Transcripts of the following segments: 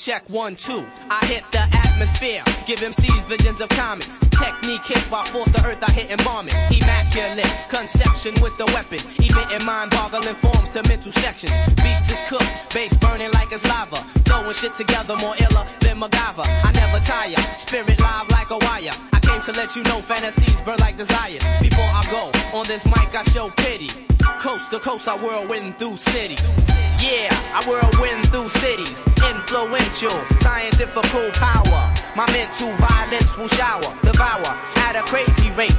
check one, two. I hit the atmosphere, give MCs visions of comets. Technique hit by force the earth, I hit it. Immaculate conception with the weapon. Emitting mind boggling forms to mental sections. Beats is cooked, bass burning like it's lava. Throwing shit together more iller than MacGyver. I never tire, spirit live like a wire. I came to let you know fantasies burn like desires. Before I go on this mic, I show pity. Coast to coast, I whirlwind through cities. Mental violence will shower, devour at a crazy rate.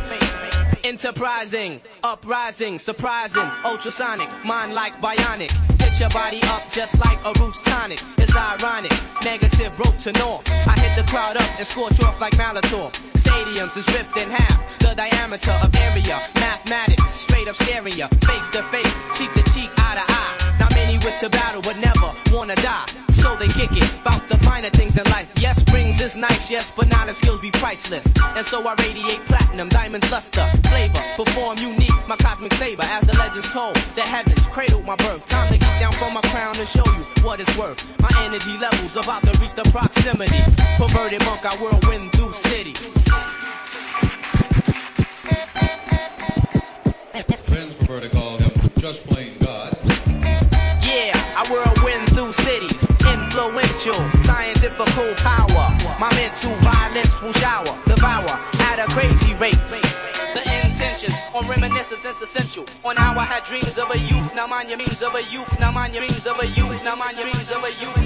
Enterprising, uprising, surprising, ultrasonic, mind like bionic. Hit your body up just like a roots tonic. It's ironic, negative broke to north. I hit the crowd up and scorch off like Molitor. Stadiums is ripped in half, the diameter of area. Mathematics, straight up stereo, face to face, cheek to cheek, eye to eye. Not many wish to battle, but never wanna die. So they kick it, bout the finer things in life. Yes, rings is nice, yes, but now the skills be priceless. And so I radiate platinum, diamonds, luster, flavor, perform unique, my cosmic saber. As the legends told, the heavens cradled my birth. Time to get down from my crown and show you what it's worth. My energy levels about to reach the proximity. Perverted monk, I whirlwind through cities. Friends prefer to call him just plain God. Yeah, I whirlwind through cities. Influential, scientifical power. My mental violence will shower, devour at a crazy rate. The intentions on reminiscence it's essential. On how I had dreams of a youth, now mind your means of a youth, now mind your means of a youth, now mind your means of a youth.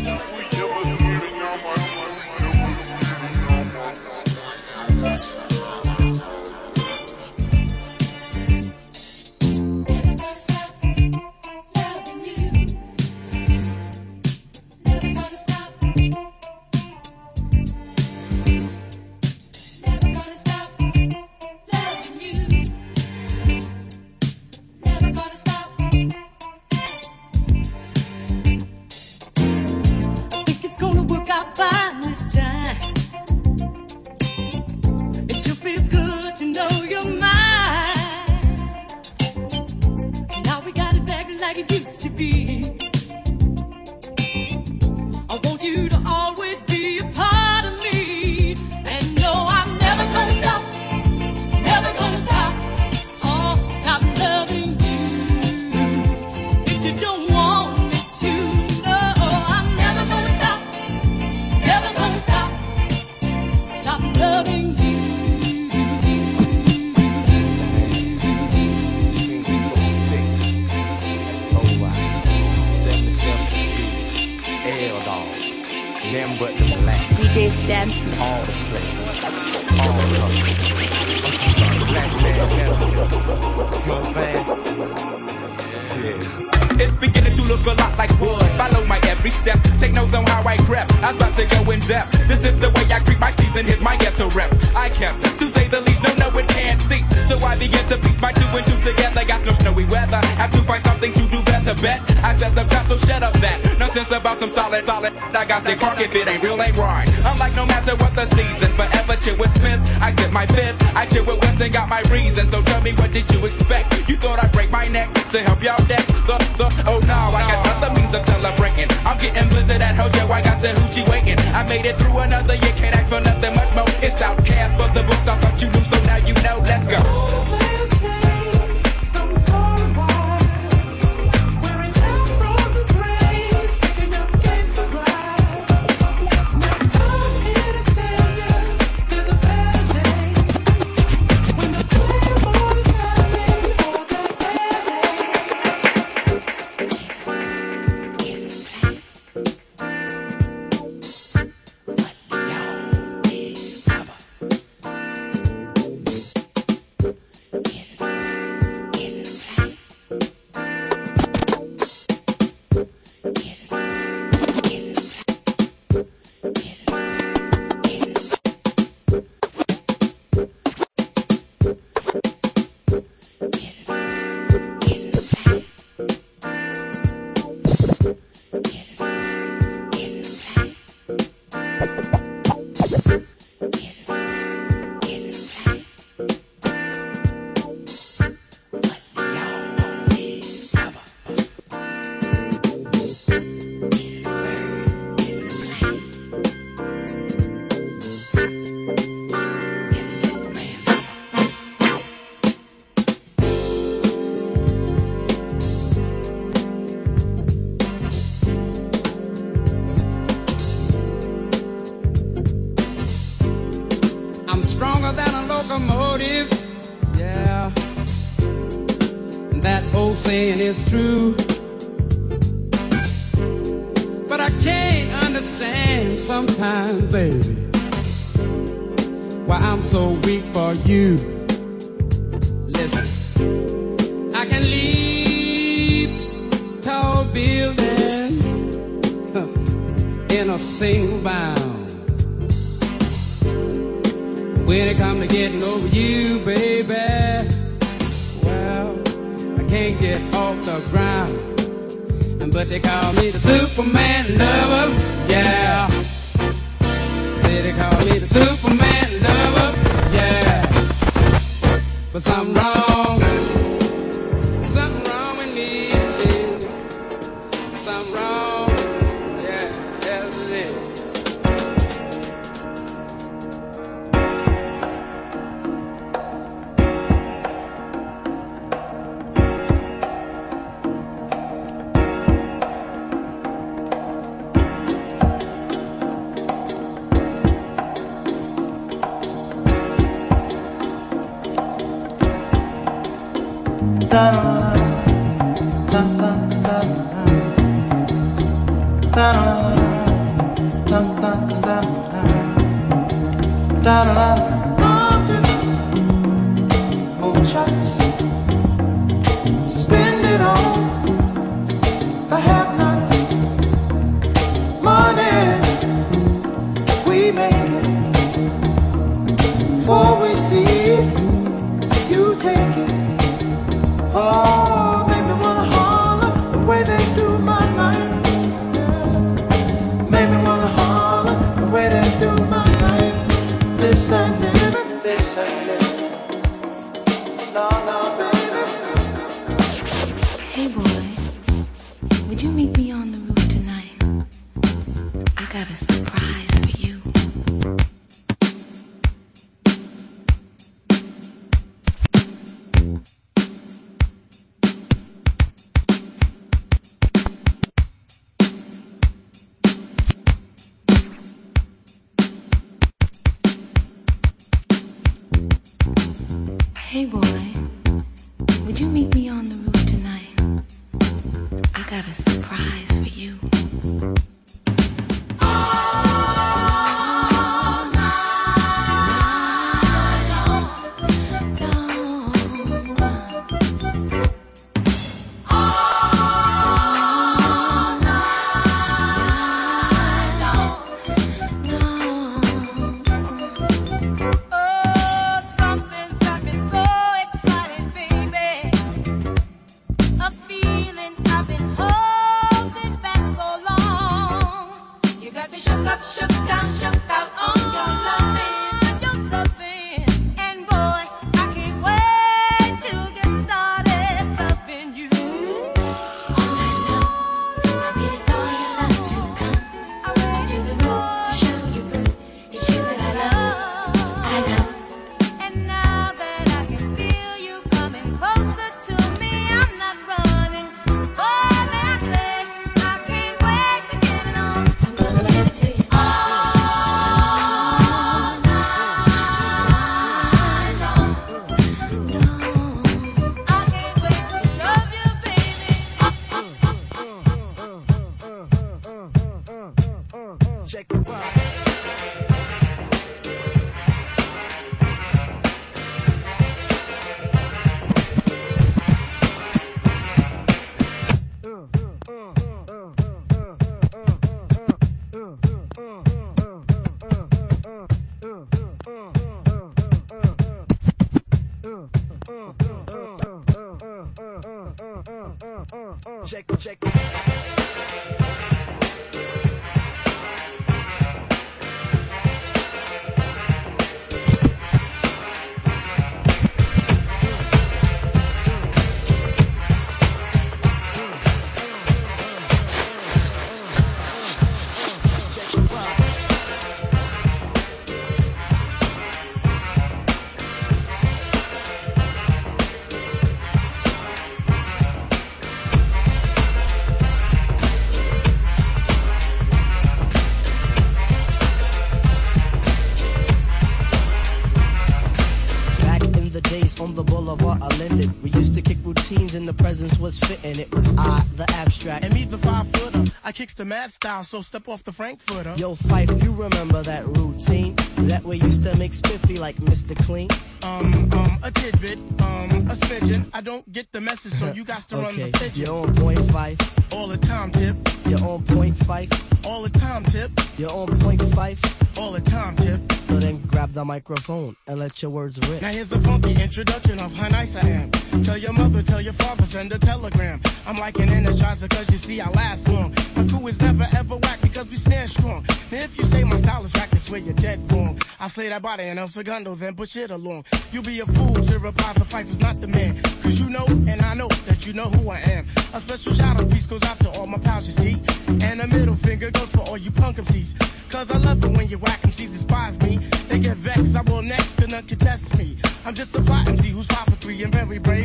And the presence was fitting. It was I, the abstract. And me, the five footer. I kicks the mad style, so step off the Frankfurter. Yo, Fife, you remember that routine? That we used to make spiffy like Mr. Clean? Um, um, a tidbit, um, a smidgen. I don't get the message, so you got to run Okay, the pigeon. you're on point five. All the time, tip. You're on point five. All the time, tip. You're on point five. All the time, tip. So then grab the microphone and let your words rip. Now here's a funky introduction of how nice I am. Tell your mother, tell your father, send a telegram. I'm like an energizer cause you see I last long. My crew is never ever whack because we stand strong. Now if you say my style is whack, I swear you're dead wrong. I say that body and El Segundo, then push it along. You be a fool to reply the fight is not the man. Cause you know and I know that you know who I am. A special shout out piece goes out to all my pals you see. And a middle finger goes for all you punk MCs. Cause I love it when you whack MCs despise me. They get vexed, I will next, and none contest me. I'm just a fly MC who's five for three and very brave.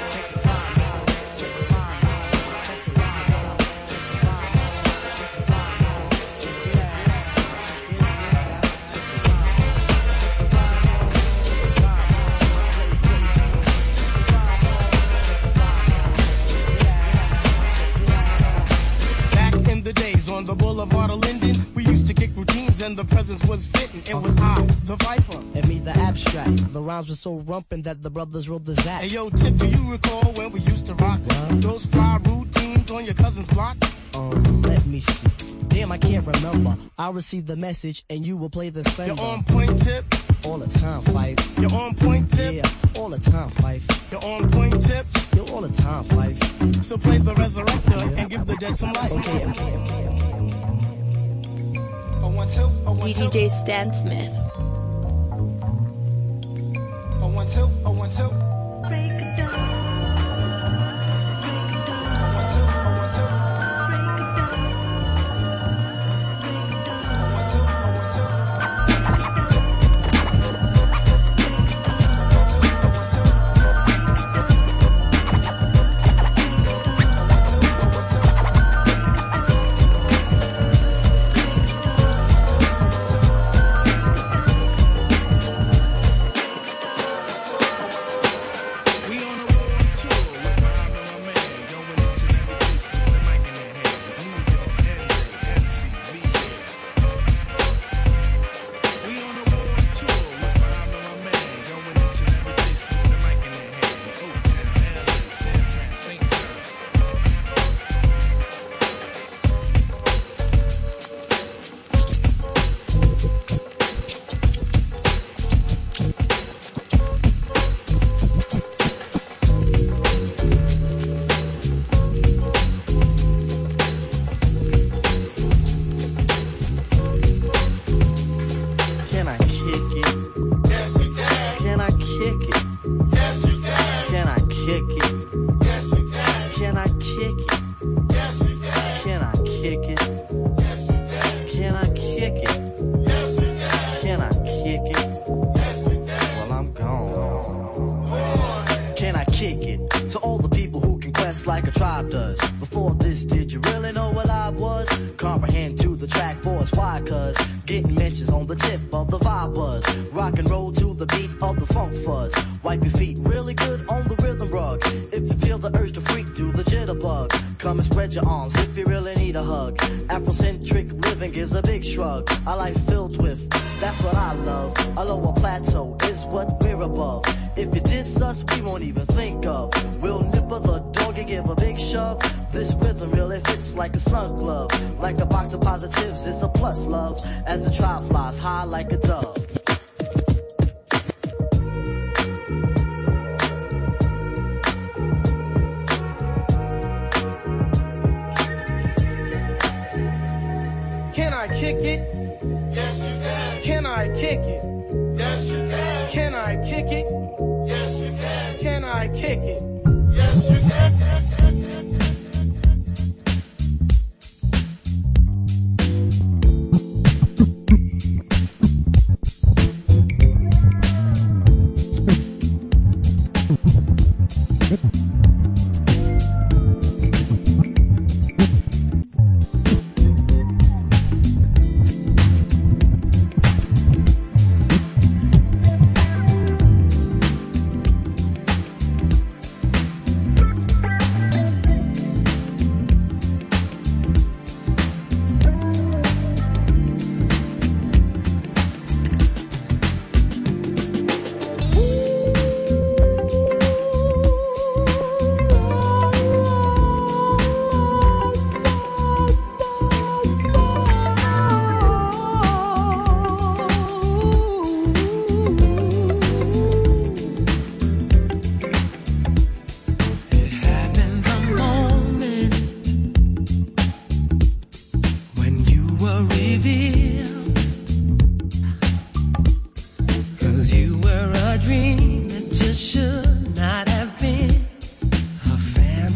boulevard of Linden, we used to kick routines and the presence was fitting. It was I, the Viper. And me, the abstract. The rhymes were so rumpin' that the brothers rolled the zap. Hey yo, Tip, do you recall when we used to rock those fly routines on your cousin's block? Um, let me see. Damn, I can't remember. I received the message and you will play the same. You're on point, Tip. All the time, Fife. You're on point, Tip. Yeah, all the time, Fife. You're on point, Tip. You're all the time, Fife. So play the resurrector and give the dead some life. Okay, okay, okay, okay. Oh, DJ Stan Smith. Oh, one, two, oh, one, two. Break it down.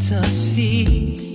Fantasy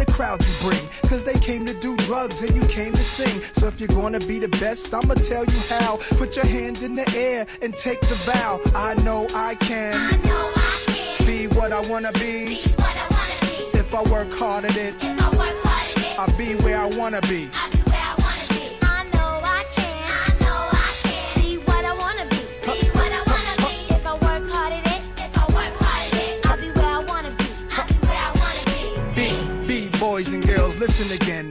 the crowd you bring. Cause they came to do drugs and you came to sing. So if you're gonna be the best, I'ma tell you how. Put your hand in the air and take the vow. I know I can. I know I can. Be what I wanna be. Be what I wanna be If I work hard at it, I'll be where I wanna be. I listen again.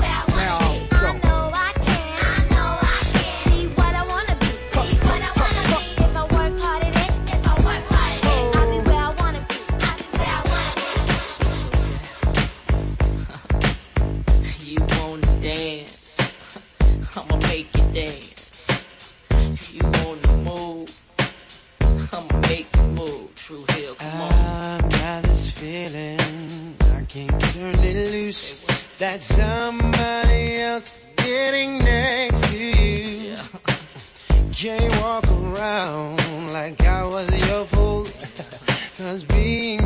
Dance. You wanna move? I'ma make you move. True Hill, come on. I've got this feeling I can't turn it loose. That somebody else getting next to you. Can't walk around like I was your fool. Cause being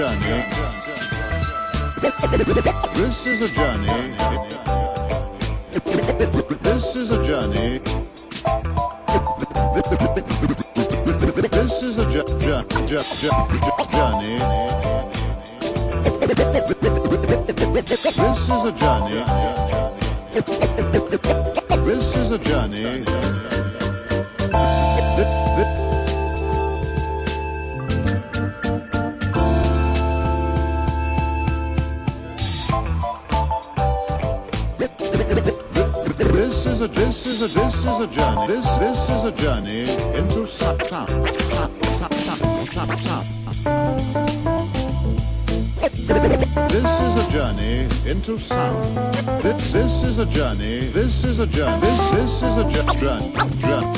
journey. This is a journey. This is a journey. This is a ju- ju- ju- ju- journey. This is a journey. This is a journey. A this is a this is a journey. This this is a journey into Satan. This is a journey into sound. This, this is a journey. This is a journey. This, this is a journey. Journey,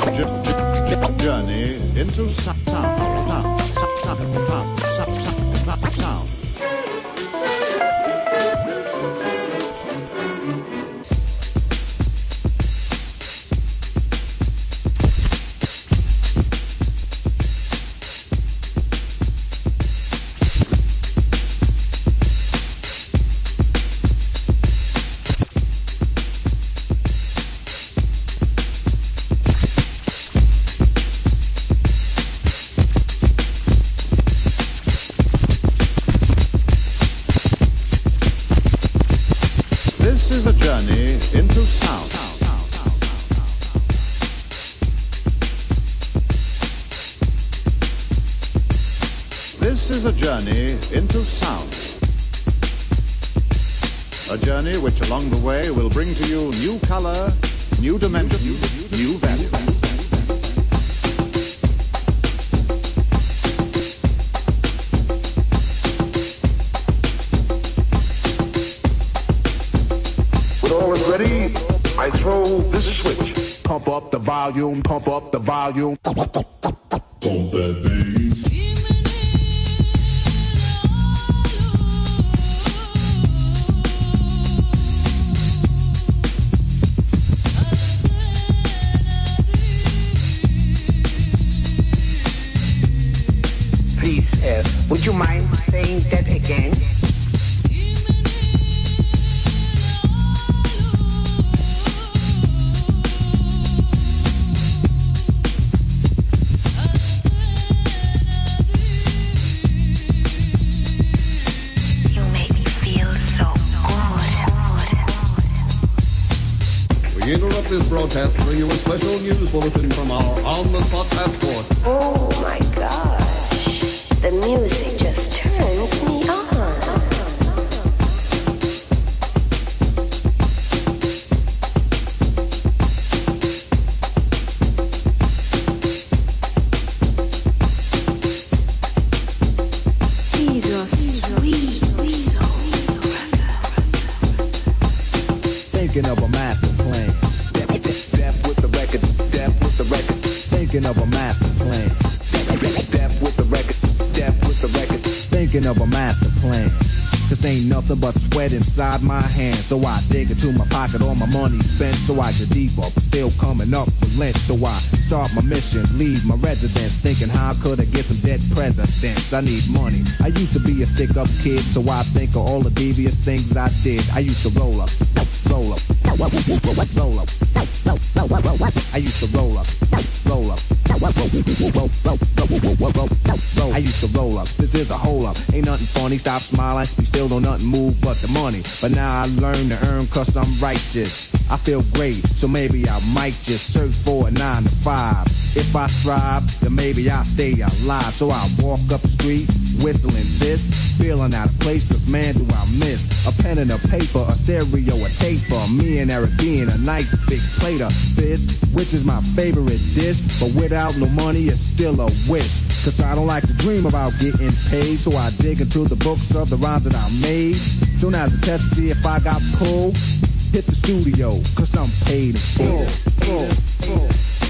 journey, into sound. Sound. Sound. Sound. Sound. So I deeper, but still coming up with lint. So I start my mission, leave my residence. Thinking how could I get some dead presidents? I need money. I used to be a stick up kid, so I think of all the devious things I did. I used to roll up, roll up, roll up, roll up. I used to roll up, roll up, I used to roll up. This is a hole up. Ain't nothing funny. Stop smiling. You still don't nothing move but the money. But now I learn to earn cause I'm righteous. I feel great, so maybe I might just search for a nine to five. If I strive, then maybe I'll stay alive. So I walk up the street, whistling this, feeling out of place, cause man do I miss a pen and a paper, a stereo, a taper. Me and Eric B. and a nice big plate of fish, which is my favorite dish. But without no money, it's still a wish. Cause I don't like to dream about getting paid, so I dig into the books of the rhymes that I made. Soon as a test to see if I got pulled, hit the studio, cause I'm paid in full. full, full.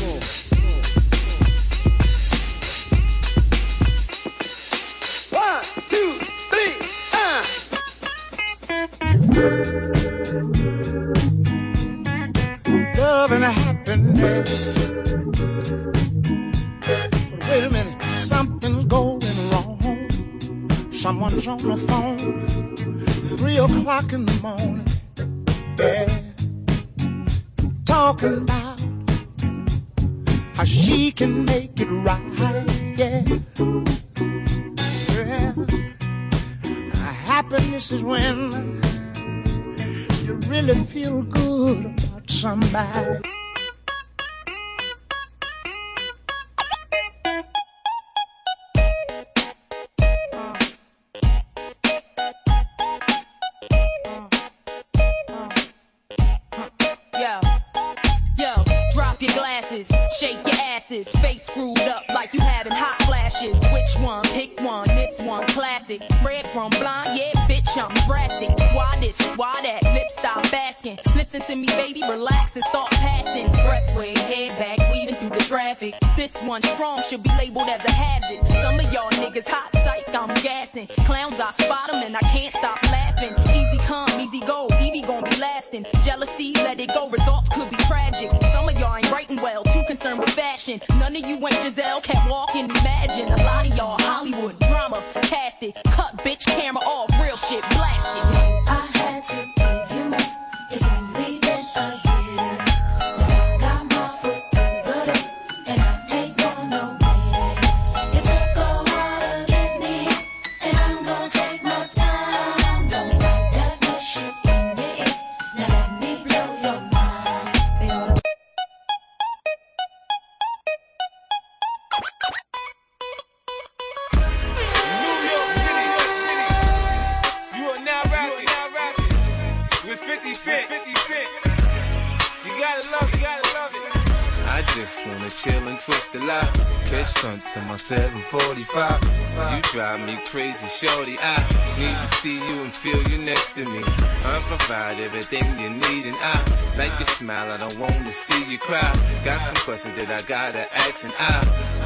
your smile. I don't want to see you cry. Got some questions that I gotta ask, and I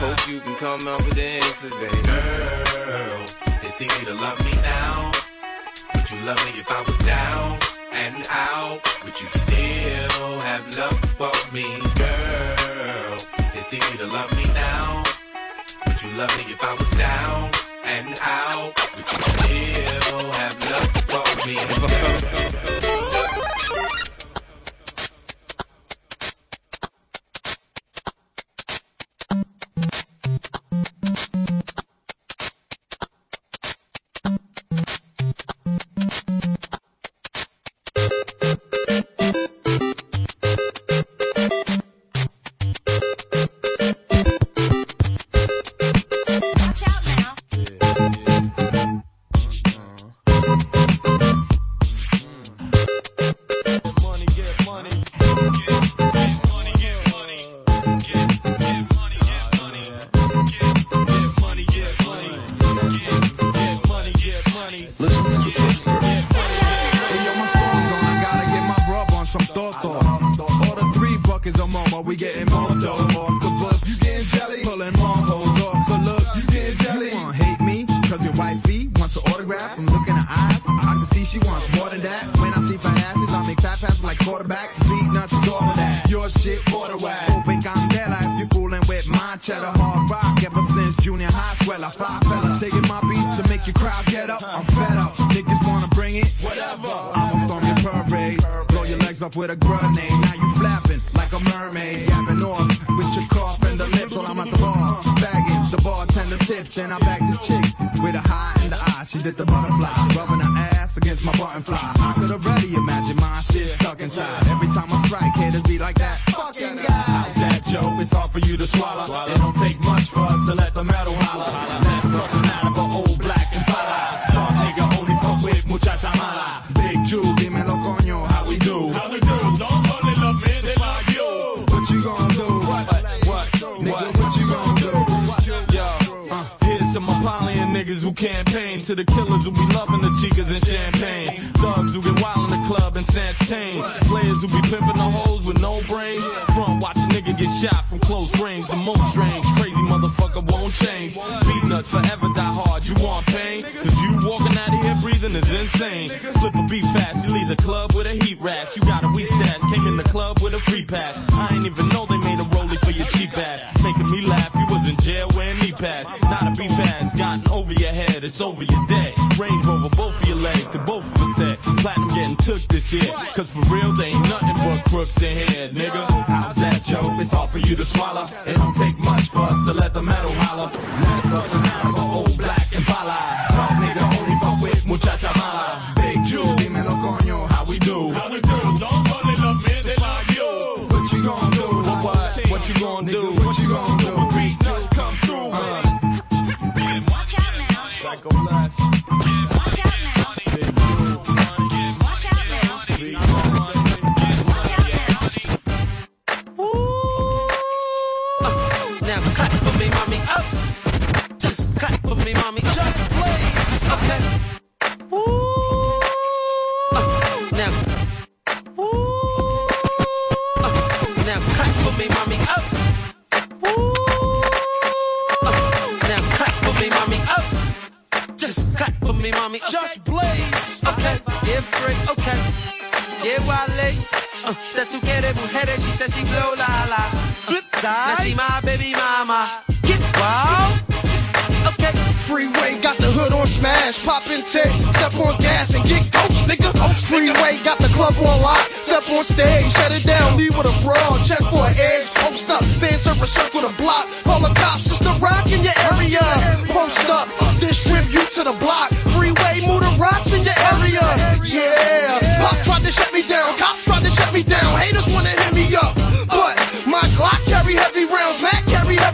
hope you can come up with the answers, baby. Girl, it's easy to love me now. Would you love me if I was down and out? Would you still have love for me, girl? It's easy to love me now. Would you love me if I was down? and out. Would you still have love for me?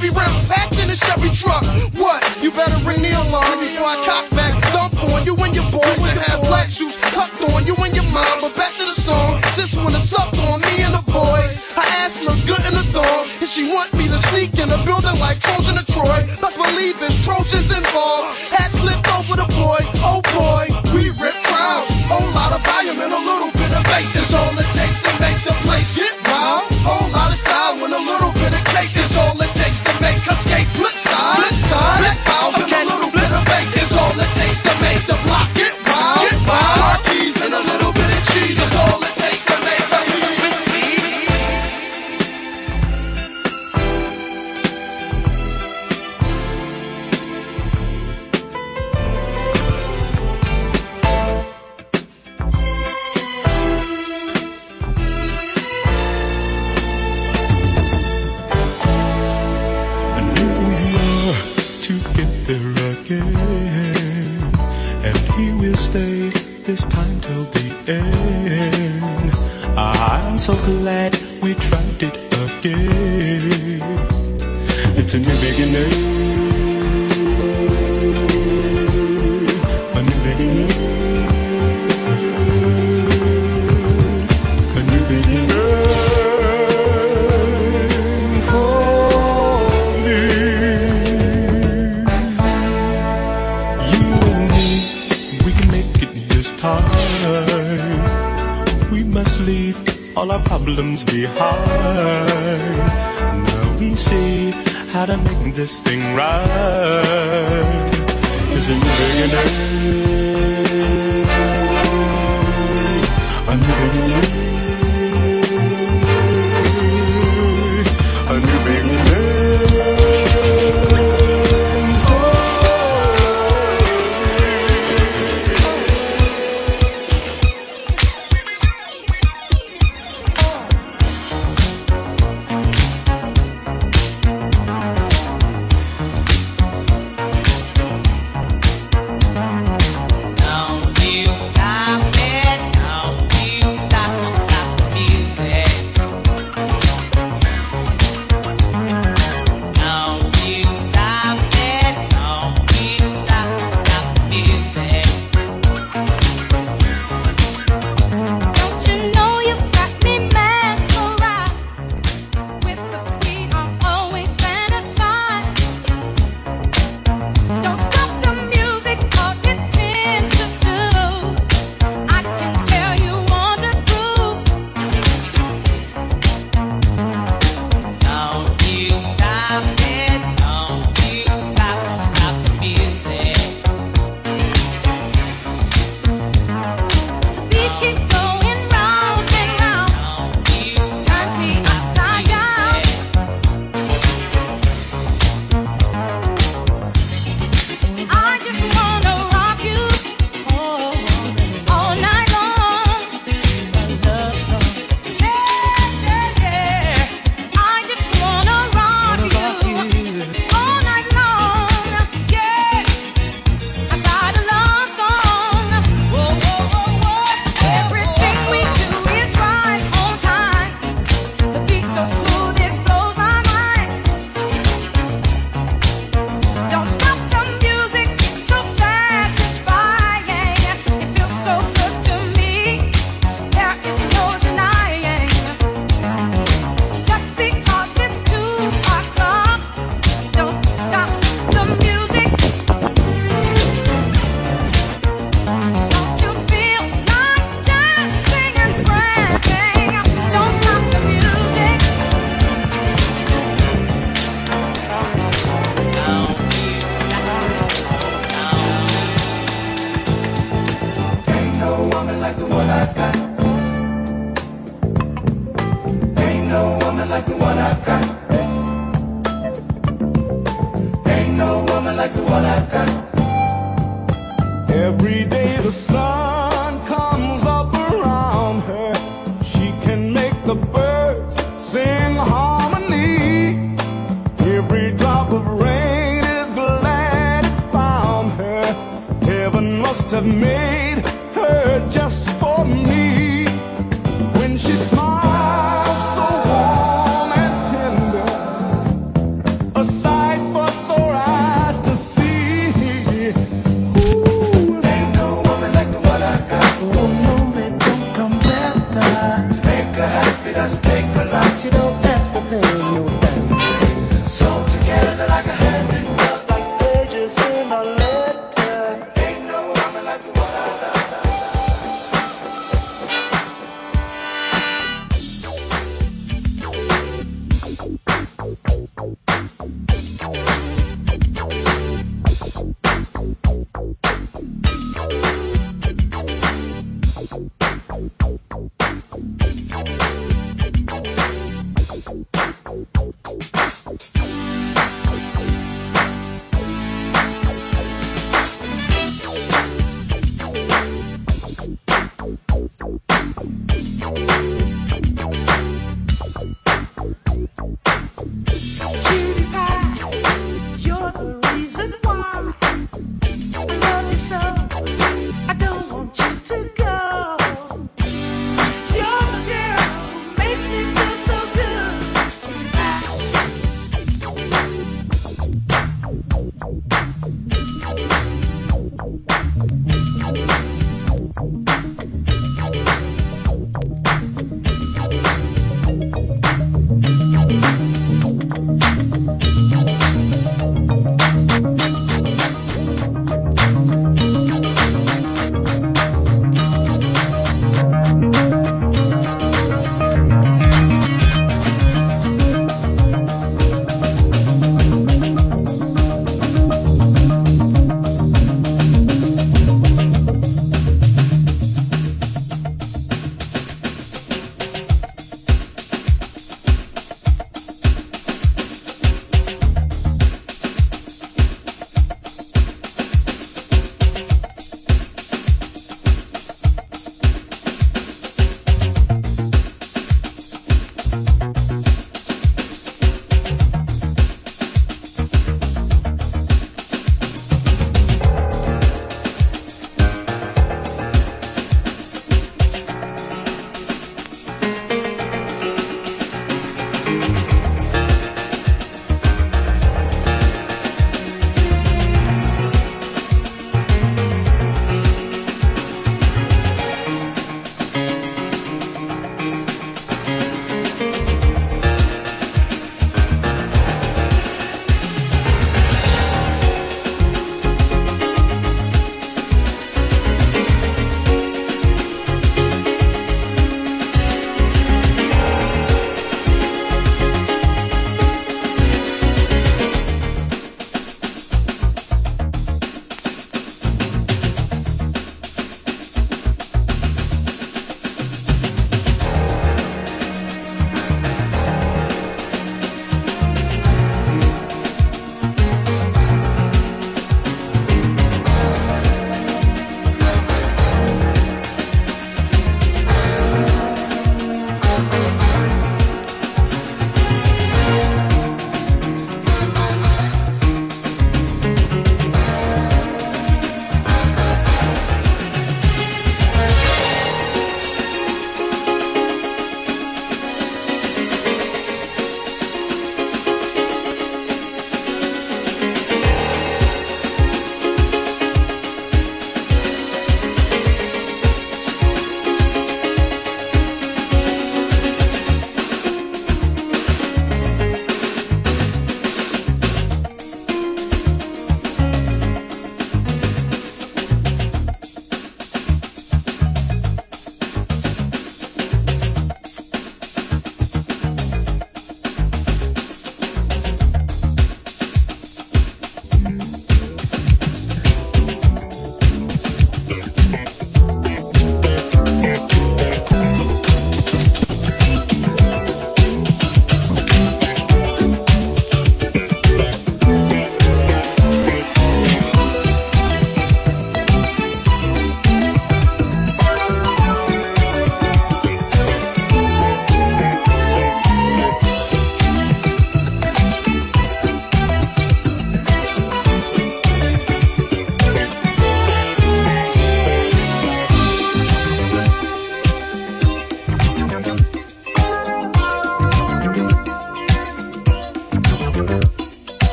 Every round packed in a Chevy truck. What? You better ring the alarm before I cock back. Dump on you and your boys You have black shoes tucked on you and your mom. But back to the song. Since when it's up on me and the boys, her ass look good in the thong. And she want me to sneak in a building like Trojan to Troy. Best believe it's Trojans involved. Hat slipped over the boy. Oh,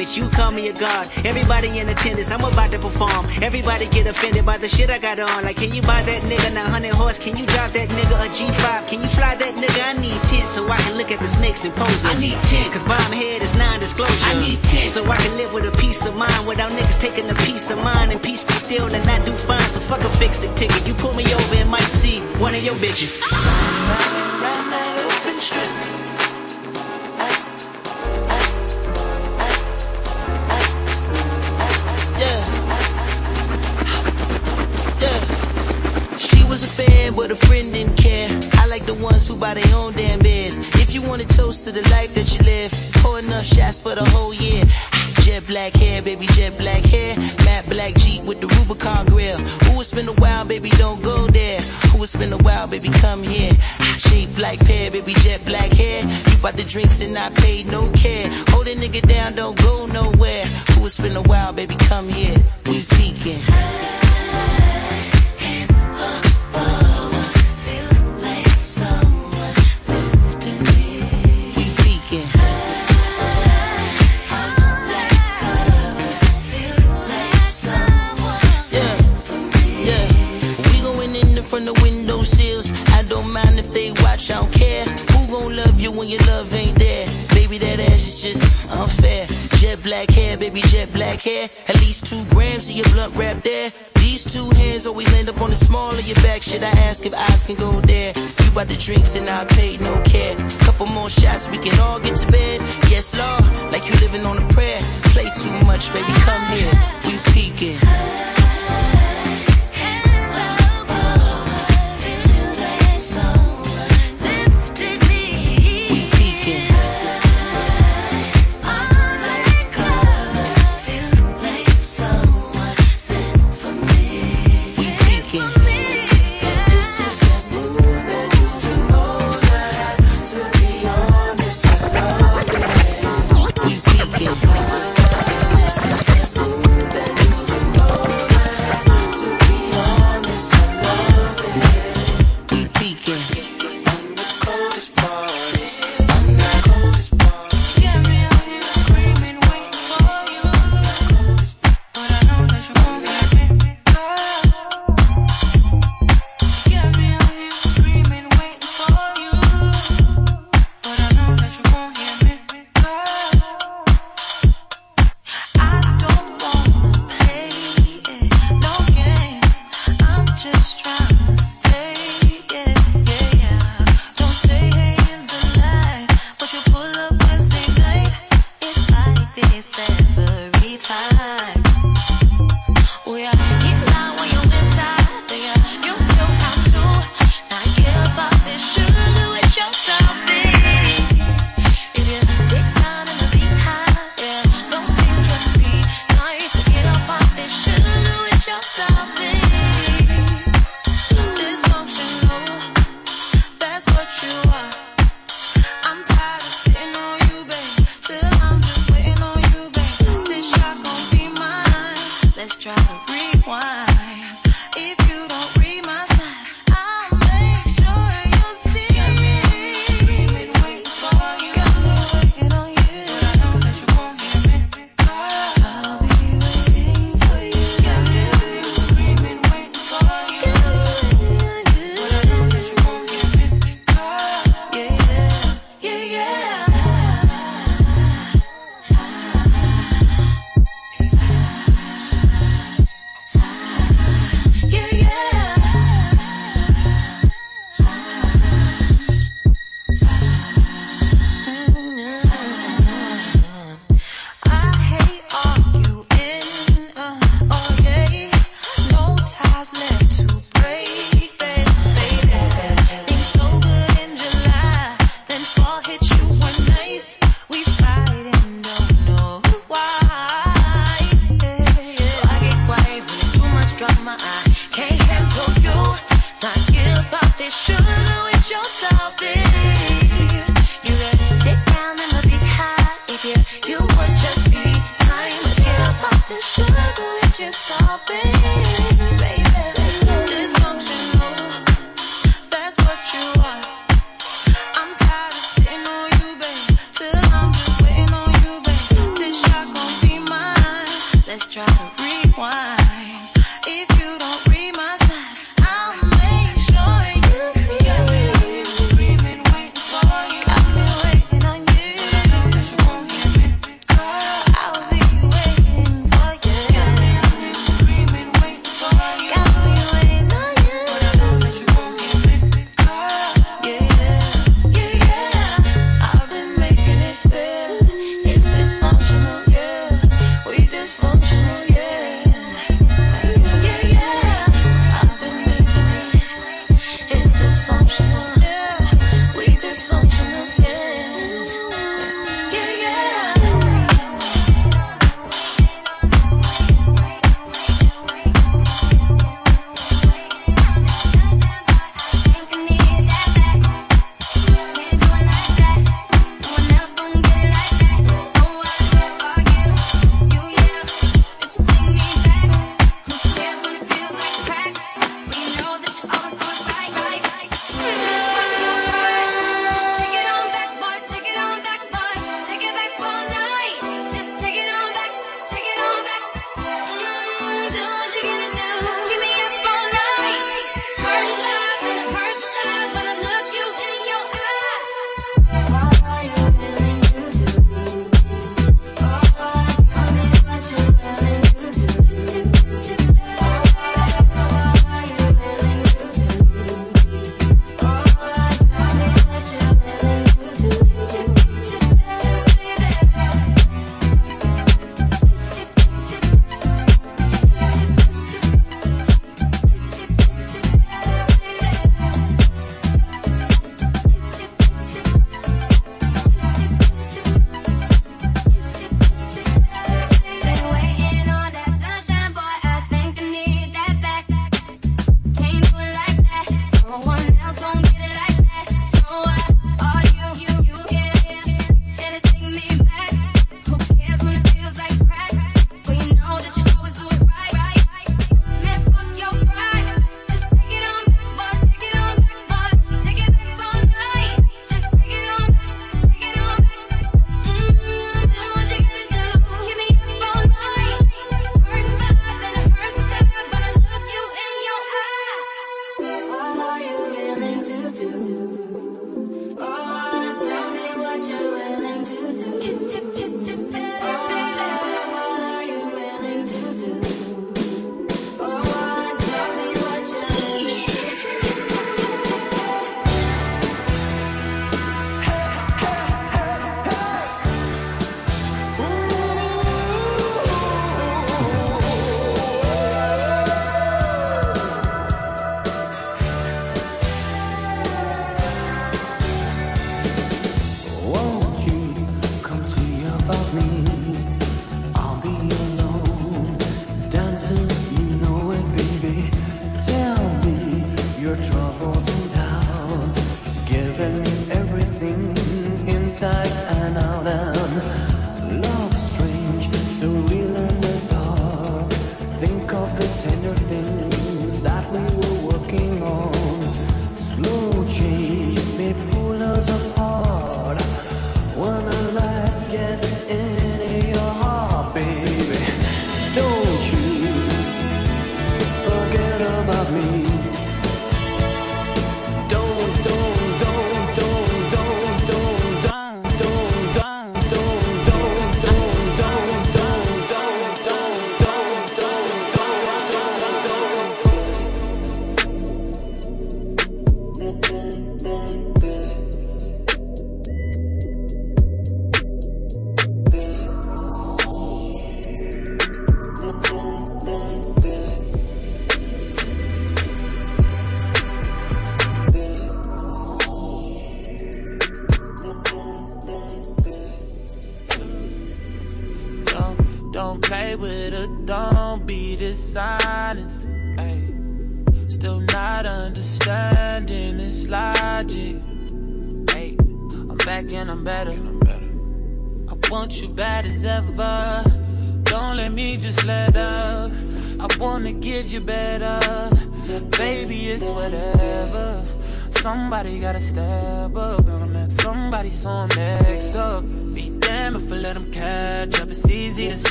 image. You call me a god. Everybody in attendance. I'm about to perform. Everybody get offended by the shit I got on. Like, can you buy that nigga 900 horse? Can you drive that nigga a G5? Can you fly that nigga? I need 10 so I can look at the snakes and poses. I need 10 cause bomb head is non-disclosure. I need 10 so I can live with a peace of mind without niggas taking a piece of mine and peace be still and I do fine. So fuck a fix it ticket. You pull me over and might see one of your bitches. Ah. Who buy their own damn beers. If you want to toast to the life that you live, pour enough shots for the whole year. Jet black hair, baby, jet black hair. Matte black Jeep with the Rubicon grill. Ooh, it's been a while, baby, don't go there. Ooh, it's been a while, baby, come here. Shape like pear, baby, jet black hair. You bought the drinks and I paid no care. Hold a nigga down, don't go nowhere. Ooh, it's been a while, baby, come here. We peeking. Hair. At least two grams of your blunt wrap there. These two hands always end up on the small of your back. Should I ask if eyes can go there? You bought the drinks and I paid no care. Couple more shots, we can all get to bed. Yes, Lord, like you living on a prayer. Play too much, baby, come here. We peeking.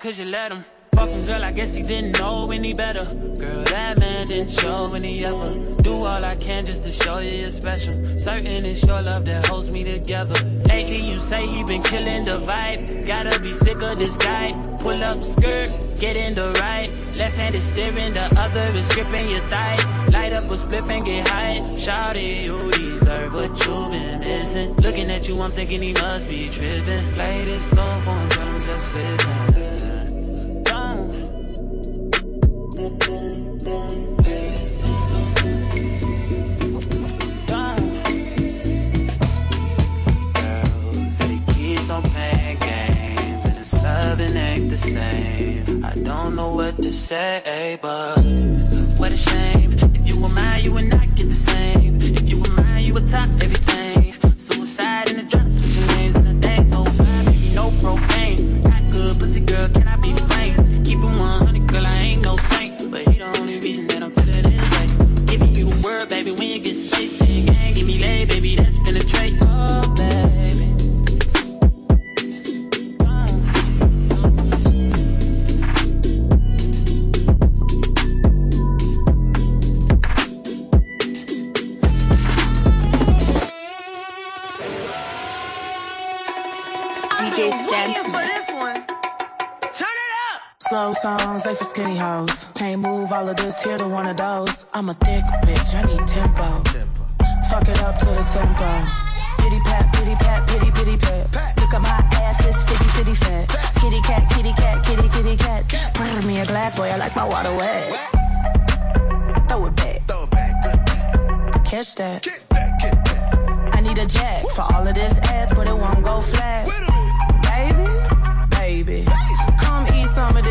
Cause you let him. Fucking girl, I guess he didn't know any better. Girl, that man didn't show any ever. Do all I can just to show you you're special. Certain it's your love that holds me together. Lately, you say he been killing the vibe. Gotta be sick of this guy. Pull up skirt, get in the right. Left hand is steering, the other is gripping your thigh. Light up a spliff and get high. Shawty, you deserve what you've been missing. Looking at you, I'm thinking he must be tripping. Play this song for him, tell him just listen. Say, but Fuck it up to the tempo. Pity pat, pity pat, pity pity pat. Look at my ass, this fitty fitty fat. Kitty cat, kitty cat, kitty kitty cat. Pour me a glass, boy, I like my water wet. Throw it back. Throw it back. Catch that. I need a jack for all of this ass, but it won't go flat.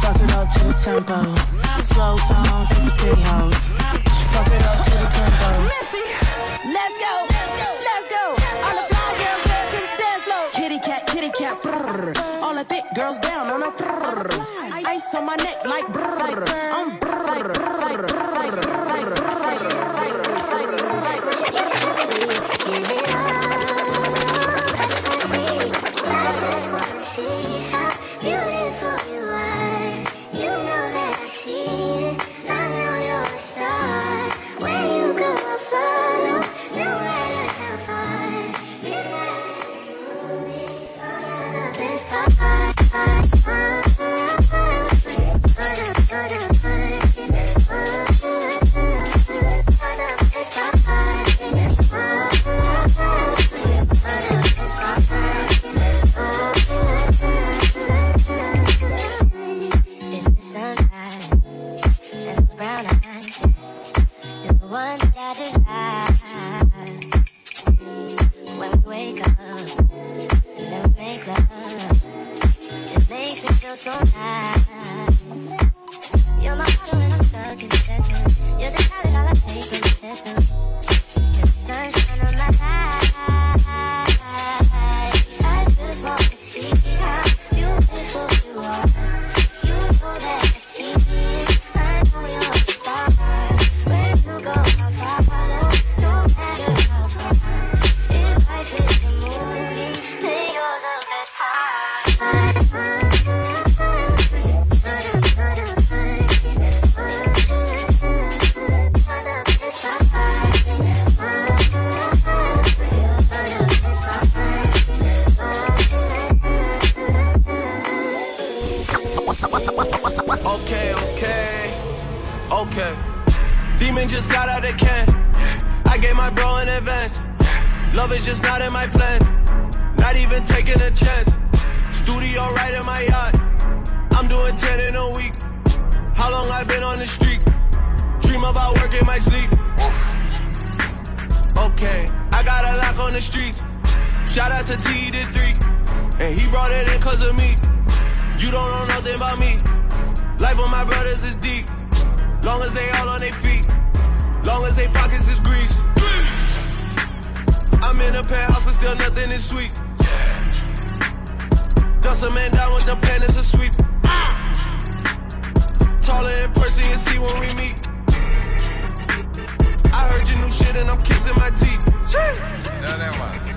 Fuck it up to the tempo. Slow songs for city hoes. Fuck it up to the tempo. Let's go. Let's go. Let's go. All the fly girls head to the dance floor. Kitty cat, kitty cat. All the thick girls down on a brrr. Ice on my neck like brrr. I'm brrr. but still nothing is sweet. Yeah. Dust a man down with the pen, it's a sweep. Ah. Taller in person, you see when we meet. I heard your new shit and I'm kissing my teeth. Jeez. No, that one.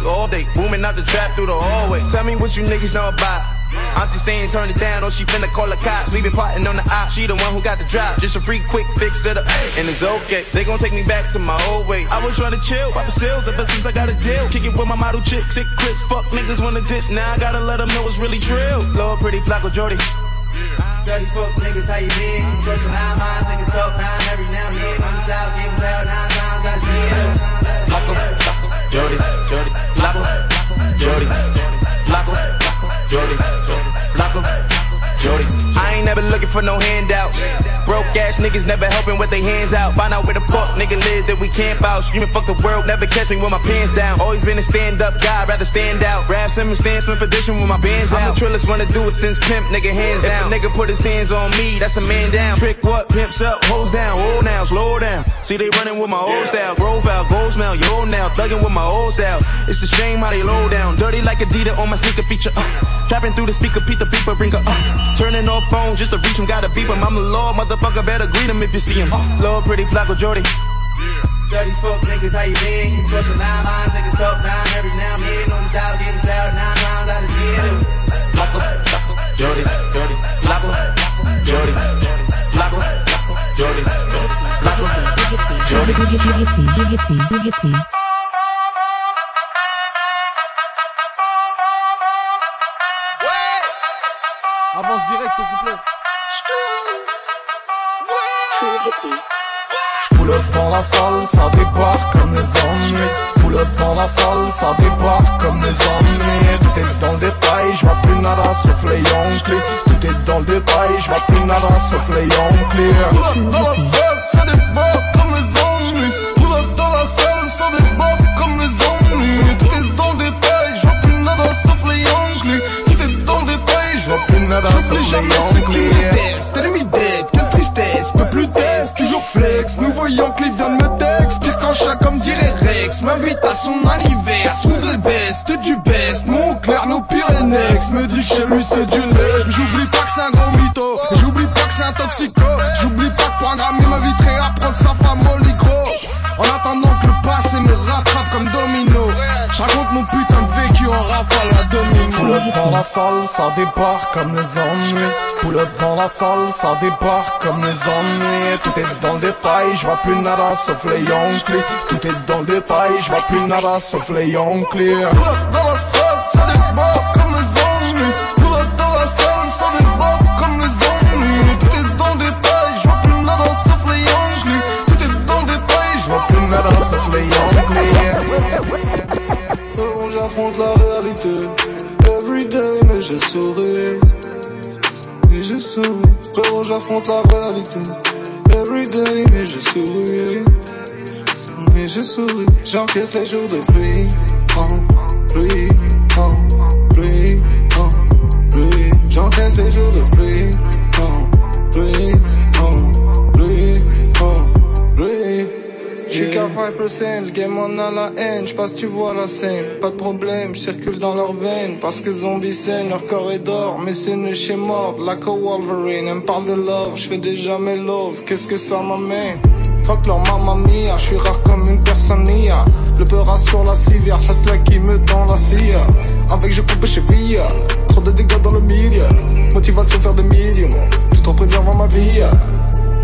All day, booming out the trap through the hallway. Tell me what you niggas know about. Auntie saying turn it down, or she finna call the cops. We been plotting on the op, she the one who got the drop. Just a free quick fix to the, and it's okay. They gon' take me back to my old ways. I was trying to chill, pop the sales ever since I got a deal. Kicking with my model chick, sick Chris, fuck niggas wanna dish. Now I gotta let them know it's really trill. Lord, pretty Flacko Jodye. Dirty fuck niggas, how you been? Trust nine minds, niggas talk nine every now and then. On the south, getting loud nine times, gotta see it. Jordi, Jordi, Flaco, Jordi, Flaco, Jordi, Flaco, Jordi. Ain't never looking for no handouts. Broke ass niggas never helping with their hands out. Find out where the fuck nigga live that we camp out. Screaming fuck the world, never catch me with my pants down. Always been a stand up guy, rather stand out. Rap Simmons stand for edition with my bands out. I'm the trillest wanna do it since pimp, nigga hands down. If a nigga put his hands on me, that's a man down. Trick what? Pimps up, hoes down, old now, slow down. See they running with my old style. Grove out, gold smell, yo now. Thugging with my old style. It's a shame how they low down. Dirty like Adidas on my sneaker feature. Uh. Trapping through the speaker, Pete the beeper, bring her uh. Turning off phone just to reach him, gotta beep him. I'm the Lord, motherfucker, better greet him if you see him. Lord, pretty Flacko Jodye. Dirty fuck niggas, how you been? You trust a nine minds, niggas talk nine every now and then. On the south, getting loud nine rounds out of skin. Flacko, Flacko, Jodye, Jodye, Flacko, Jodye, Flacko, Jodye, Flacko, Jodye. Avance direct au couplet. Pull up dans la salle, ça débarque comme les ennuis. Pull up dans la salle, ça débarque comme les ennuis. Tout est dans le détail, je vois plus nada sauf les Yonkli. Tout est dans le détail, je vois plus nada sauf les Yonkli. Les jamais ce qui me teste, ennemi dead, quelle tristesse, peu plus test, toujours flex, nous voyons que vient de me texte, pire qu'un chat comme dirait Rex, m'invite à son anniversaire, sous le best, du best, mon clair, nos Pyrénées, me dit que chez lui c'est du neige, j'oublie pas que c'est un gros mytho, j'oublie pas que c'est un toxico, j'oublie pas que programmer m'inviterait à prendre sa femme au licro, en attendant que le passé me rattrape comme domino, je raconte mon putain de vécu en rafale à domino. Pull up dans la salle, ça débarque comme les ennuis. Pull up dans la salle, ça débarque comme les ennuis. Tout est dans le détail, je vois plus nada sauf les Yonkli. Tout est dans le détail, je vois plus nada sauf les Yonkli. Pull up dans la salle, j'affronte la réalité. Everyday, mais je souris. Mais je souris, j'encaisse les jours de pluie. En pluie, pluie, pluie. J'encaisse les jours de pluie. Pluie. J'suis qu'à 5%, le game en a la haine, j'passe tu vois la scène, pas de problème, j'circule dans leurs veines, parce que zombies saignent, leur corps est d'or, mais c'est ne chez mort, like a Wolverine, elle me parle de love, j'fais déjà mes love, qu'est-ce que ça m'amène? Fuck leur mamma mia, j'suis rare comme une personne mia. Le peur sur la civière, Hasla qui me tend la scie. Avec je coupe chez Villa Trop de dégâts dans le milieu. Motivation faire des millions. Tout en préservant ma vie.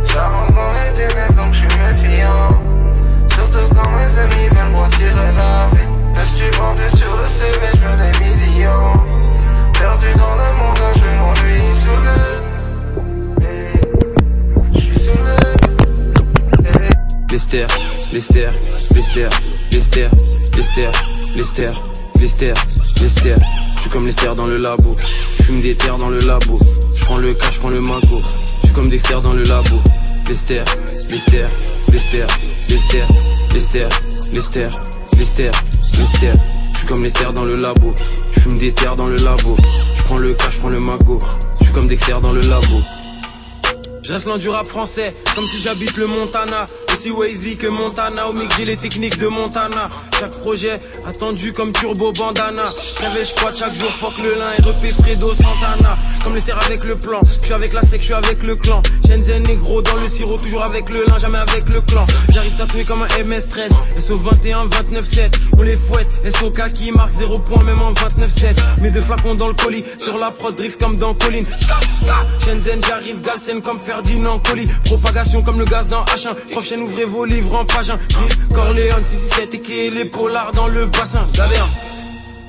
J'avance dans les ténèbres donc j'suis méfiant mes amis veulent me retirer la vie Reste-tu vendu sur le CV, j'veux des millions Perdu dans le monde, jeu m'ennuie sous le J'suis sous le Lester, Lester, Lester, Lester, Lester, Lester, Lester, Lester. Je suis comme Lester dans le labo. Je fume des terres dans le labo. Je prends le cash, je prends le mago. Je suis comme Dexter dans le labo. Lester, Lester, Lester, Lester, Lester, Lester, Lester, Lester. Je suis comme Lester dans le labo. Je fume des terres dans le labo. Je prends le cash, je prends le mago. Je suis comme Dexter dans le labo. Je reste français, comme si j'habite le Montana. Aussi Wazy que Montana, au mix j'ai les techniques de Montana. Chaque projet attendu comme Turbo Bandana. Réveille, je chaque jour, fuck le lin et repé Fredo Santana. Comme les terres avec le plan, je suis avec la sec, je suis avec le clan. Shenzhen négro dans le sirop, toujours avec le lin, jamais avec le clan. J'arrive tatoué comme un MS13, SO 21, 29, 7. On les fouette, SO qui marque 0 point, même en 29, 7. Mes deux flacons dans le colis, sur la prod drift comme dans Colline. Shenzhen, j'arrive, Galsen comme Ferdinand colis. Propagation comme le gaz dans H1. Prochaine, ouvrez vos livres en page 1. Corleone, 667 et qui les polars dans le bassin. Hein.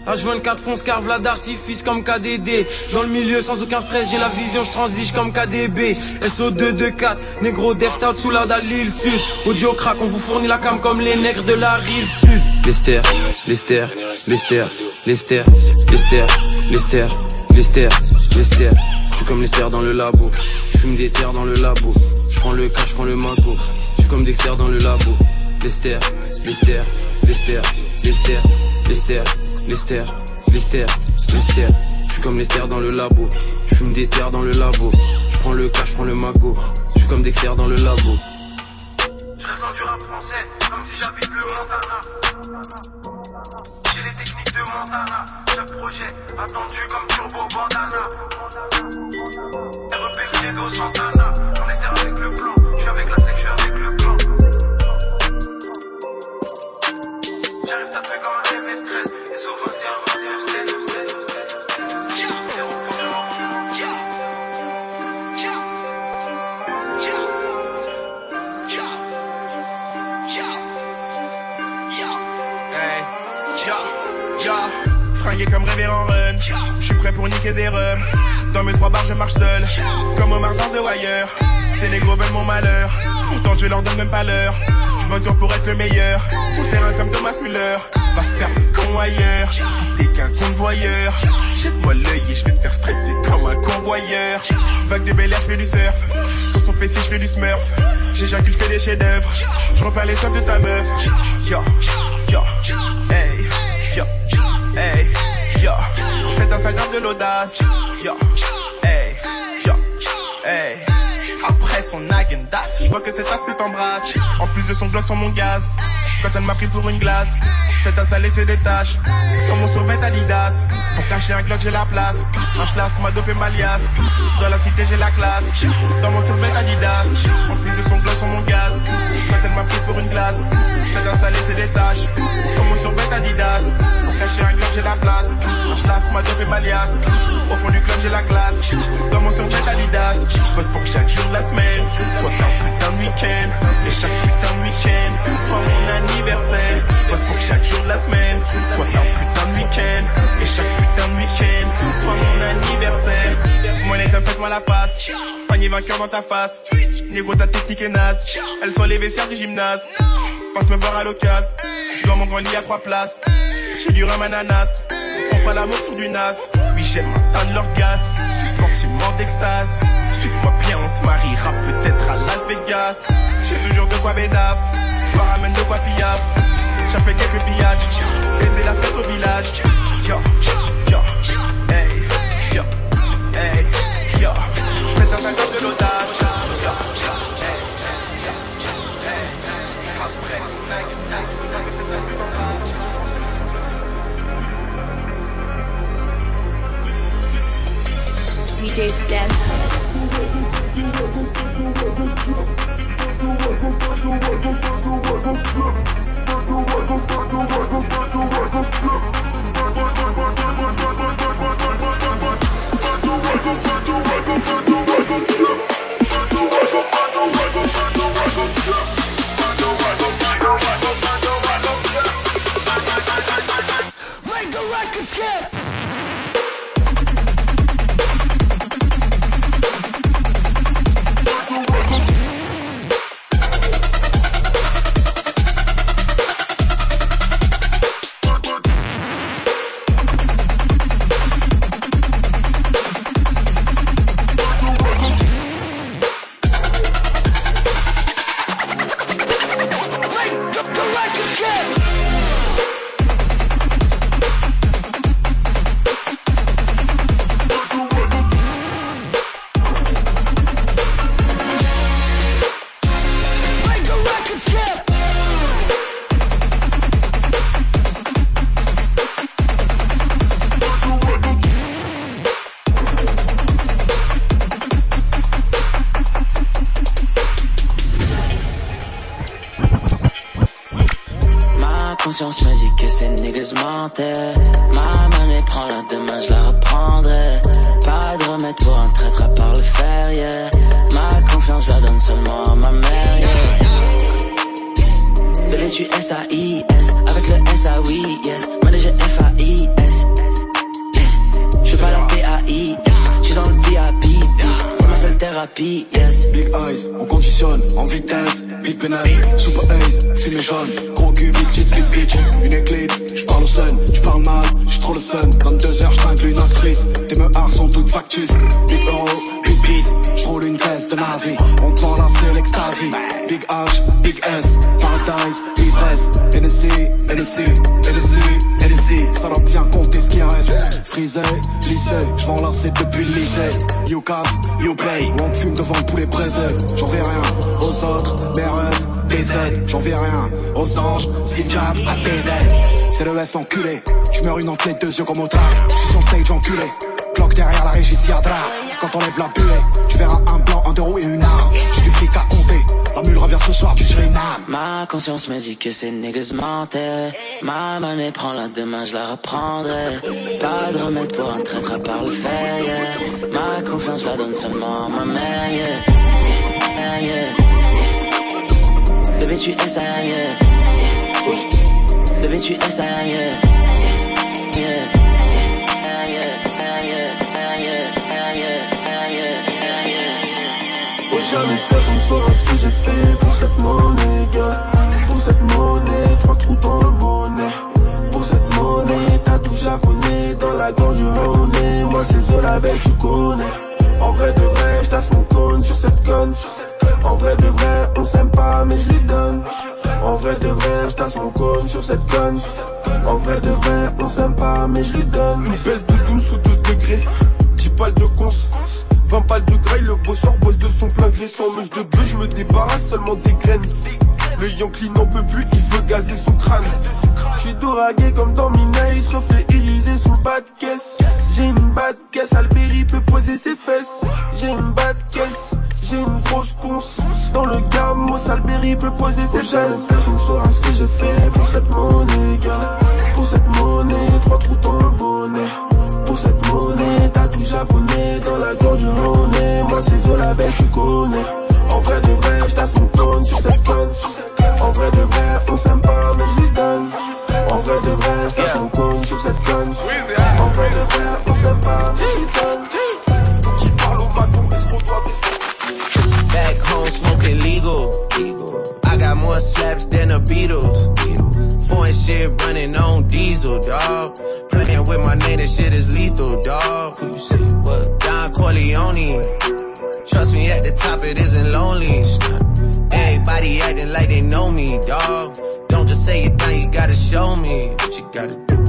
H24 fonce carve la d'artifice comme KDD Dans le milieu sans aucun stress j'ai la vision je transige comme KDB SO224 Négro deft out sous la sud. Audio crack on vous fournit la cam comme les nègres de la rive sud. Lester, Lester, Lester, Lester, Lester, Lester, Lester, Lester. Je suis comme Lester dans le labo. Je fume des terres dans le labo. Je prends le cash, je prends le mago comme Dexter dans le labo Lester, Lester, Lester, Lester, Lester, Lester, Lester, Lester. Je suis comme Lester dans le labo. Je fume des terres dans le labo. Je prends le cash, je prends le mago. Je suis comme Dexter dans le labo. Je reste dans du rap français, comme si j'habite le Montana. J'ai les techniques de Montana. Chaque projet attendu comme Turbo Bandana. REP Santana. On est des. Dans mes trois bars, je marche seul. Comme Omar dans The Wire. Ces négros veulent mon malheur. Pourtant, je leur donne même pas l'heure. Je dur pour être le meilleur. Sur le terrain comme Thomas Müller. Va faire con ailleurs. Si t'es qu'un convoyeur. Jette-moi l'œil et je vais te faire stresser comme un convoyeur. Vague de bel air, je fais du surf. Sur son fessier, je fais du smurf. J'éjacule, je fais des chefs-d'œuvre. Je repeins les soifs de ta meuf. Yo, yo, hey, yo, yo. C'est Instagram de l'audace. Yo, hey, yo, hey. Après son agendas, je vois que cet aspect t'embrasse. En plus de son gloss sur mon gaz. Quand elle m'a pris pour une glace, cette tasse a laissé des taches. Sur mon survêt Adidas. Pour cacher un Glock, j'ai la place. Un schlass m'a dopé ma liasse. Dans la cité, j'ai la classe. Dans mon survêt Adidas. En plus de son gloss sur mon gaz. Quand elle m'a pris pour une glace, cette tasse a laissé des taches. Sur mon survêt Adidas. Pour cacher un Glock, j'ai la place. Un schlass m'a dopé ma liasse. Au fond du club, j'ai la classe. Dans mon survêt Adidas. Je bosse pour que chaque jour de la semaine soit un putain de week-end. Et chaque la semaine soit un putain de week-end. Et chaque putain de week-end soit mon anniversaire. Monnaie t'as faites-moi la passe. Panier vainqueur dans ta face. Négro ta technique est naze. Elles sont les vestiaires du gymnase. Passe me voir à l'occasion. Dans mon grand lit à trois places. J'ai du rhum ananas. On fera l'amour sur du nas. Oui, j'aime atteindre l'orgasme. Suis sentiment d'extase. Suisse-moi bien, on se mariera peut-être à Las Vegas. J'ai toujours de quoi bédave. Je ramène de quoi pillave. J'appelle quelques billages Et la fête au village. Hey, hey, yo. C'est un facteur de l'audace. DJ Steph. Yeah. Yeux comme au train. J'suis sur stage enculé. Cloque derrière la régie Siadra. Quand on lève la buée, tu verras un blanc, un roues et une arme. J'ai du fric à compter. La mule revient ce soir du Suriname. Ma conscience me dit que ces niggas mentaient. Ma monnaie prend la demain, je la reprendrai. Pas de remède pour un traître à part le fer. Ma confiance, la donne seulement à ma mère, yeah. Tu es ça, yeah. Bébé, tu es. Jamais personne saura ce que j'ai fait pour cette monnaie, gars. Pour cette monnaie, trois trous dans le bonnet. Pour cette monnaie, t'as tout japonais dans la gorge du honey. Moi, c'est Zola Belle, tu connais. En vrai de vrai, j'tasse mon cône sur cette conne. En vrai de vrai, on s'aime pas, mais je lui donne. En vrai de vrai, j'tasse mon cône sur cette conne. En vrai de vrai, on s'aime pas, mais je lui donne. Une belle de 12 ou 2 degrés. 10 balles de cons. 20 balles de graille, le bosseur bosse de son plein gré sans mèche de bœuf, je me débarrasse seulement des graines. Le Yankee n'en peut plus, il veut gazer son crâne. J'suis doragué comme dans Minaïs, reflet irisé sous le bas de caisse. J'ai une bas de caisse, Alberi peut poser ses fesses. J'ai une bas de caisse, j'ai une grosse conce. Dans le gamos, Alberi peut poser ses fesses. Personne saura ce que j'ai fait pour cette monnaie, gars. Pour cette monnaie, trois trous dans le bonnet. Pour cette monnaie, t'as tout japonais dans la gorge du honey. Moi c'est Zola Belle, tu connais. En vrai de vrai, j'tasse mon cône sur cette conne. En vrai de vrai, on s'aime pas, mais je lui donne. En vrai de vrai, j'tasse mon cône sur cette conne. En vrai de vrai, on s'aime pas, mais je lui donne. Home smoking legal. I got more slaps than the Beatles. Foreign shit running on diesel, dog. Playing with my name, that shit is lethal, dog. Who you say what? Don Corleone. Trust me, at the top it isn't lonely. Everybody acting like they know me, dog. Don't just say it down, you gotta show me what you gotta do.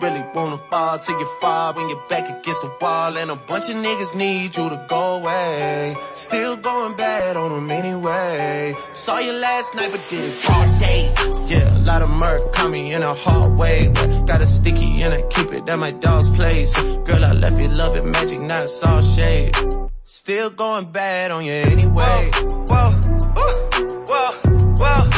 Really wanna fall till you fall when you're back against the wall. And a bunch of niggas need you to go away. Still going bad on them anyway. Saw you last night, but did it all day. Yeah, a lot of murk caught me in a hard way. But got a sticky and I keep it at my dog's place. Girl, I left you love it magic, not it's all shade. Still going bad on you anyway. Whoa, whoa, whoa, whoa.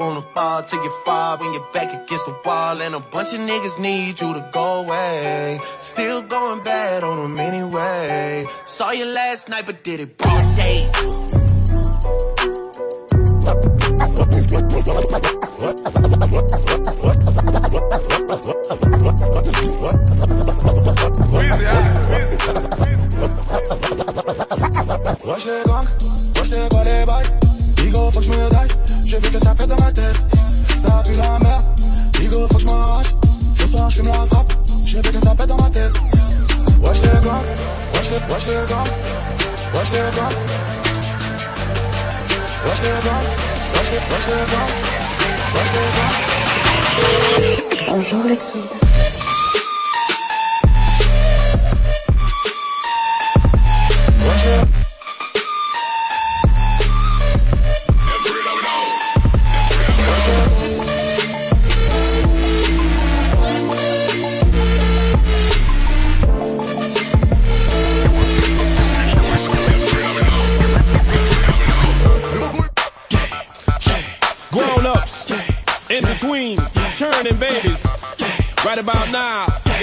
wanna fall till you fall when you're back against the wall. And a bunch of niggas need you to go away. Still going bad on them anyway. Saw you last night, but did it broad day. Wesh les gangs, wesh les quoi les bails Bigo faut que je me daille, What's their gum? What's their gum? What's their, what's? What's their gum? Bonjour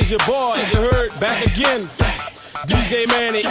it's your boy, you heard, back again. DJ Manny,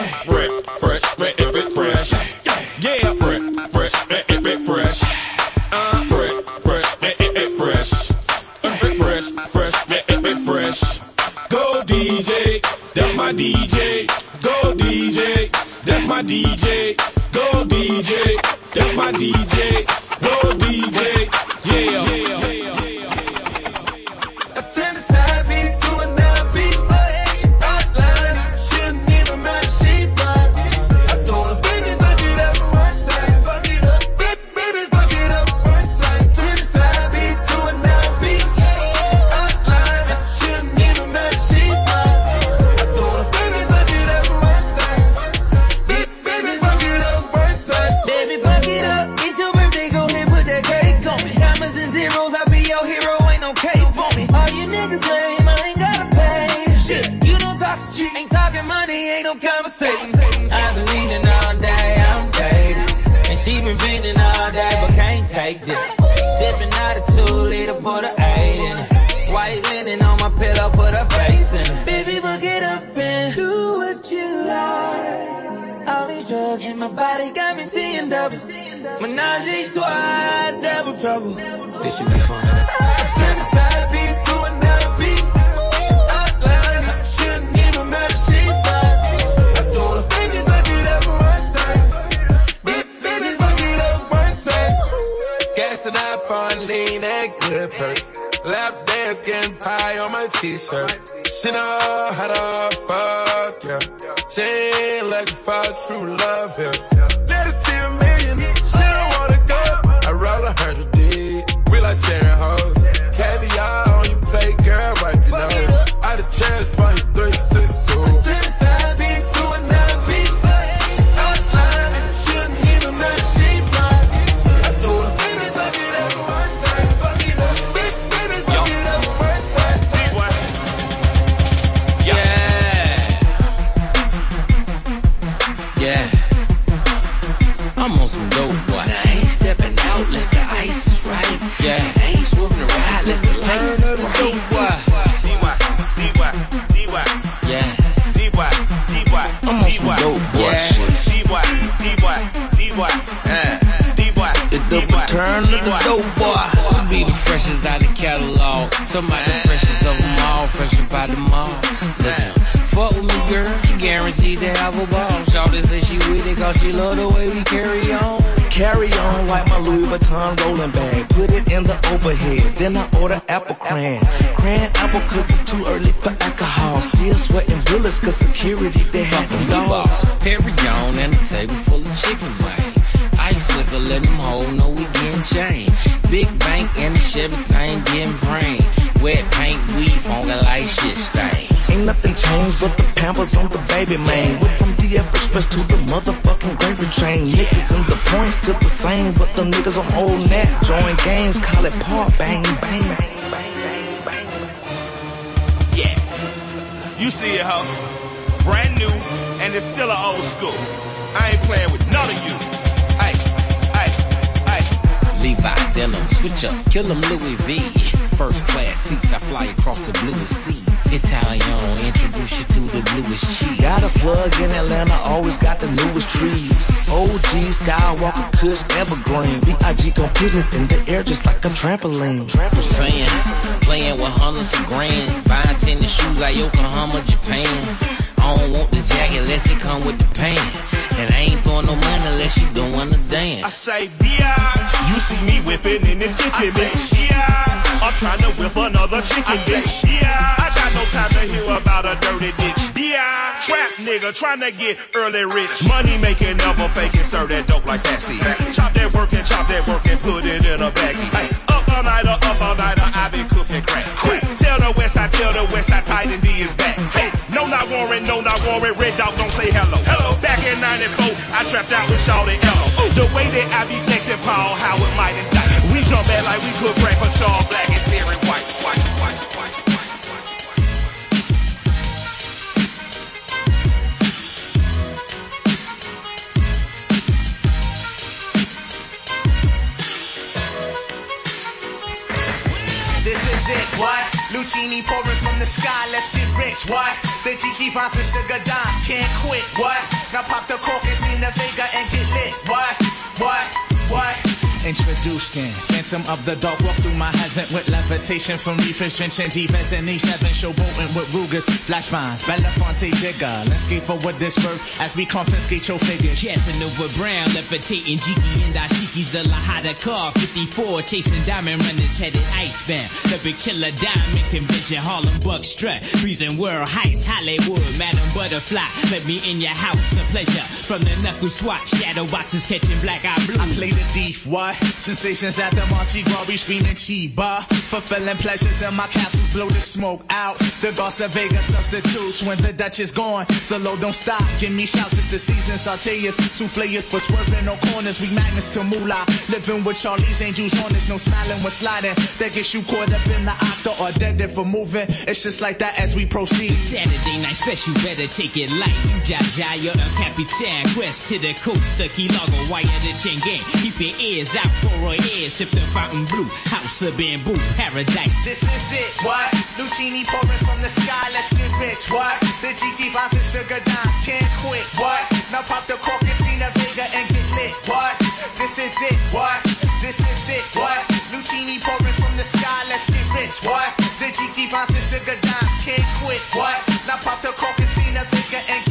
guaranteed to have a ball. Shawty say she with it cause she love the way we carry on. Carry on like my Louis Vuitton rolling bag. Put it in the overhead. Then I order apple cran. Cran apple cause it's too early for alcohol. Still sweating bullets cause security they had them dogs. Perry on and a table full of chicken wing. Ice liquor, let them hold, no we getting chain. Big bank and the Chevy thing getting brain. Wet paint, weed, funky like shit stain. Ain't nothing changed but the pampers on the baby man. Went from DF Express to the motherfucking gravy train. Niggas and the points still the same, but the niggas on old net join games, call it part bang bang. Bang bang. bang Yeah. You see it, ho. Brand new, and it's still an old school. I ain't playing with none of you. Levi denim, switch up, kill them Louis V. First class seats, I fly across the bluest seas. Italian, introduce you to the bluest cheese. Got a plug in Atlanta, always got the newest trees. OG, Skywalker, Kush, Evergreen. B.I.G. gon' put it in the air just like a trampoline. I'm saying, playing with hundreds of grand. Buying tennis shoes out Yokohama, Japan. I don't want the jacket unless it come with the pants. And I ain't throwing no money unless you doing the I dance. I say, biatch. You see me whipping in this kitchen, bitch. Biatch. I'm trying to whip another chicken, bitch. Biatch. I got no time to hear about a dirty bitch. Biatch. Trap nigga trying to get early rich. Money making, never faking, serve that dope like fasty. Chop that work and chop that work and put it in a baggie. Hey, up all night, up all night, I been cooking crack. Quick, tell the west side, tell the west side, Titan D is back. Hey, no not Warren, no not Warren, Red Dog don't say hello. Hello, back in 94, I trapped out with Shawty Lo. The way that I be flexing Paul Howard might indict. We jump back like we could crack for Charles Black and Terry white, white, white. This is it, what? Lucini pouring from the sky, let's get rich, what? The Jiki finds the sugar dime, can't quit, what? Now pop the cork and steam the Vega and get lit, what? What? What? Introducing Phantom of the Dark Walk through my heaven with levitation from reefers drenching defense and E7 showboating with Rugers, flash mines, Belafonte Jigger. Let's skate forward this birth as we confiscate your figures. Casanova Brown, levitating Jiki and Ashiki's the Lahada car. 54, chasing diamond runners headed icebound. The big chiller diamond convention, Harlem Buck strut. Freezing world heights, Hollywood, Madam Butterfly. Let me in your house, a pleasure. From the knuckle swatch, shadow boxes catching black eye blue. I play the thief, what? Sensations at the Monte Gras, screaming Chiba. Fulfilling pleasures in my castle, blow the smoke out. The Garza Vega substitutes when the Dutch is gone. The load don't stop, give me shouts, it's the season. Sauteas, souffleurs for swerving no corners. We magnets to moolah. Living with Charlie's angels honest, no smiling when sliding. That gets you caught up in the octa or dead if for moving. It's just like that as we proceed. Saturday night special, better take it light. You Jaja, you're a capitan. Quest to the coast, the key logo, wire the chain gang. Keep your ears out for a ear. Sip the fountain blue, house of bamboo, paradise. This is it, what? Lucini pouring from the sky, let's get rich, what? The Jiki finds the sugar dime, can't quit, what? Now pop the cork and steam the Vega and get lit, what? This is it, what? This is it, what? Lucini pouring from the sky, let's get rich, what? The Jiki finds the sugar dime, can't quit, what? Now pop the cork and steam the Vega and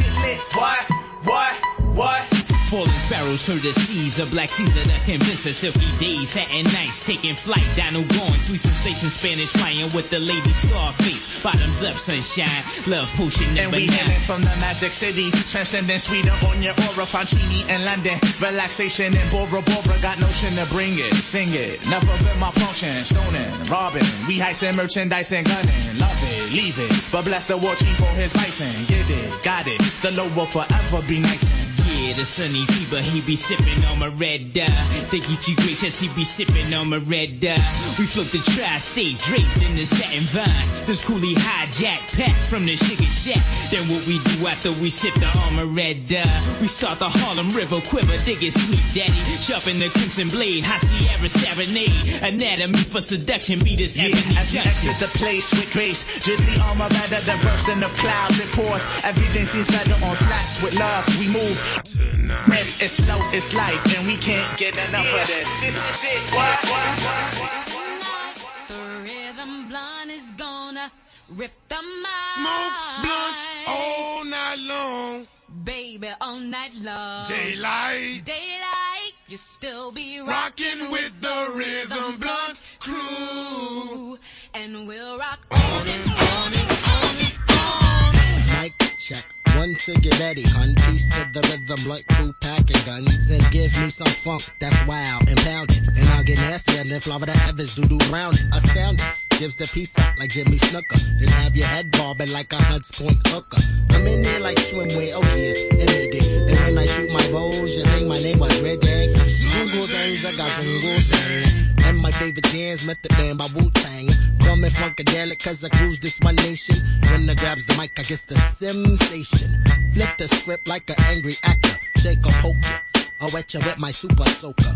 Falling sparrows heard the seas of black Caesar that us silky days, satin nights, taking flight, Dino going, sweet sensation, Spanish flying with the lady Scarface, bottoms up, sunshine, love potion, And never we hailing from the magic city, transcending Sweden on your aura, Fancini and London. Relaxation and Bora Bora, got notion to bring it, sing it. Never been my function, stoning, robbing. We heisting merchandise and gunning, love it, leave it. But bless the war chief for his bison, get it, got it. The low will forever be nice. The sunny fever, he be sipping on my red dye. They get you gracious, he be sipping on my red dye. We float the tri-state draped in the satin vines. This coolie hijack pack from the sugar shack. Then what we do after we sip the armor red dye? We start the Harlem River quiver, dig it sweet daddy. Sharpen the crimson blade, high Sierra serenade. Anatomy for seduction, beat this Yeah, ebony as junction. exit the place with grace, drizzly armor rather than bursting the clouds it pours. Everything seems better on flats with love. We move. Rest is slow, it's life, and we can't get enough of this. This is it. What? Rhythm blunt is gonna rip the mind. Smoke blunts all night long. Baby, all night long. Daylight. Daylight. You still be Rocking with the rhythm blunt crew. And we'll rock on and on and on and on. Mic check. One to get ready, hun. Peace to the rhythm, blunt crew packing guns. And give me some funk that's wild and pounding. And I'll get nasty and then Florida Evans do do browning. Astounding. Gives the peace up like Jimmy Snuka. Then have your head bobbing like a Hunts Point hooker. I'm in there like swimwear, oh yeah, and did. And when I shoot my bows, you think my name was Red Dag? Things, I got Google things. And my favorite jams, Method Man by Wu-Tang. Coming funkadelic cause I cruise this one nation. When I grabs the mic, I guess the sensation. Flip the script like an angry actor. Shake a poker. I'll wet you with my super soaker.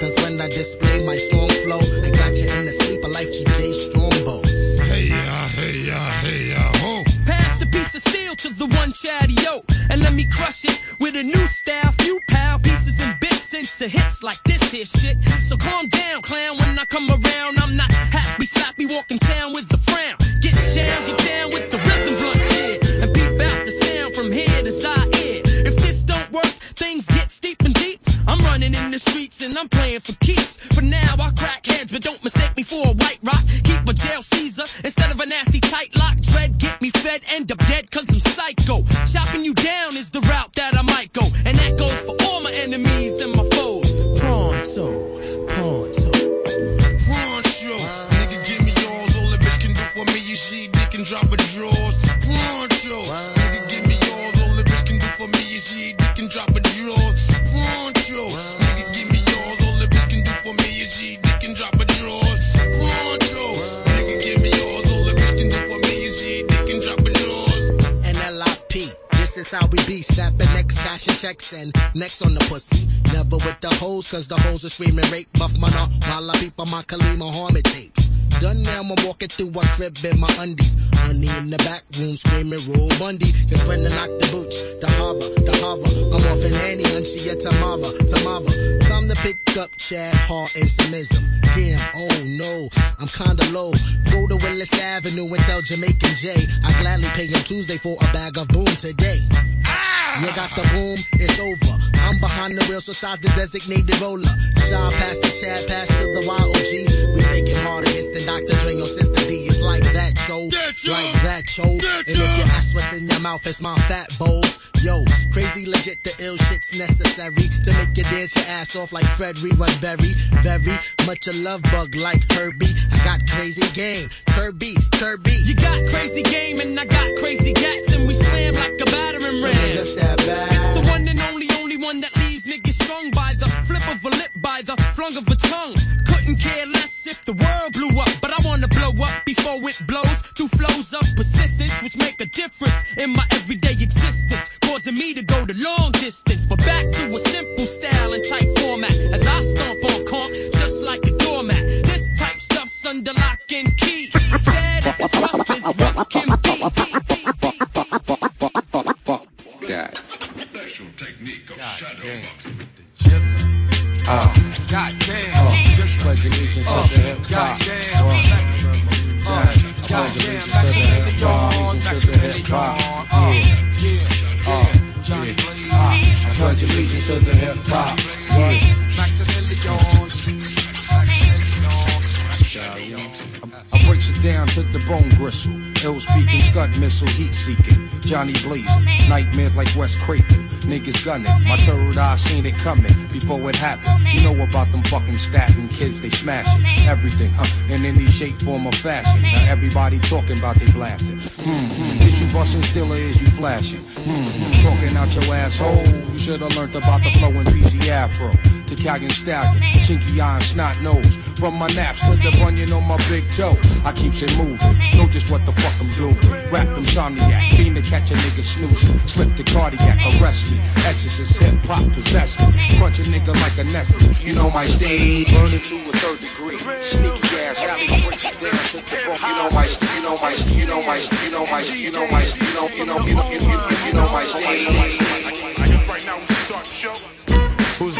Cause when I display my strong flow, I got you in the sleeper like GJ Strongbow. Hey ya, hey ya, hey ya, of steel to the one chatty yo, and let me crush it with a new style. Few pal pieces and bits into hits like this here shit. So calm down, clown. When I come around, I'm not happy, sloppy, walking town with the frown. Get down, get down with the rhythm blunt shit, and peep out the sound from here to Zaire. I'm running in the streets and I'm playing for keeps. For now, I crack heads, but don't mistake me for a white rock. Keep a jail Caesar instead of a nasty tight lock. Dread, get me fed, end up dead cause I'm psycho. Chopping you down is the route that I might go. And that goes for all my enemies and my foes. Pronto. This is how we be snapping next and checks and next on the pussy. Never with the hoes, cause the hoes are screaming rape buff mana while I peep on my Kalima Muhammad tapes. Done now, I'm walking through a crib in my undies. Honey in the back room screaming roll Bundy. Cause when I knock the boots, the hover, the hover. I'm off in Annie and she a Tamava, Tamava. Time to pick up Chad Hart and some ism. Damn, oh no, I'm kinda low. Go to Willis Avenue and tell Jamaican J. I gladly pay him Tuesday for a bag of boom today. You got the boom, it's over. I'm behind the wheel, so size the designated roller. Shine past the Chad, past to the YOG. Show. Like that, show. And if you ask what's in your mouth, it's my fat bowls. Yo, crazy legit, the ill shit's necessary to make you dance your ass off like Fred Rerun Berry. Very much a love bug like Herbie. I got crazy game. Kirby, Kirby. You got crazy game and I got crazy gats and we slam like a battering ram. It's the one and only, only one that leaves niggas strung by the flip of a lip, by the flung of a tongue. Couldn't care less if the world blew up, but I wanna blow up before it blows through flows of persistence, which make a difference in my everyday existence, causing me to go the long distance. But back to a simple style and type format as I stomp on conk just like a doormat. This type stuff's under lock and key. Dead as rough as rough can be. God. Oh. God damn. Pledge allegiance to the hip hop. Pledge allegiance to hop. Allegiance to hip hop. Yeah. Oh, yeah. I pledge allegiance to the hip hop. Down to the bone gristle. Ill speaking, scud missile, heat seeking. Johnny blazing, nightmares like Wes Craven. Niggas gunning, my third eye seen it coming before it happened. You know about them fucking statin kids, they smashing everything, huh? In any shape, form, or fashion. Now everybody talking about they blasting. Hmm, hmm. Is you busting still or is you flashing? Hmm, hmm. Talking out your asshole. You should've learned about the flow in PZ Afro. Italian stallion, chinky eye and snot nose. From my naps to the bunion on my big toe. I keeps it moving. Know just what the fuck I'm doing. Rap insomniac, fiend to catch a nigga snoozing. Slip the cardiac, arrest me. Exorcist, hip hop, possess me. Crunch a nigga like a Nestle. You know my stage, burn it to a third degree. Sneaky ass, alley breaks it down to the bone. You know my, you know my, you know my, you know my, you know my, you know, you know, you know, you know, you know my stage. Right now we start the show.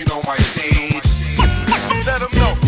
You know my stage. Let them know.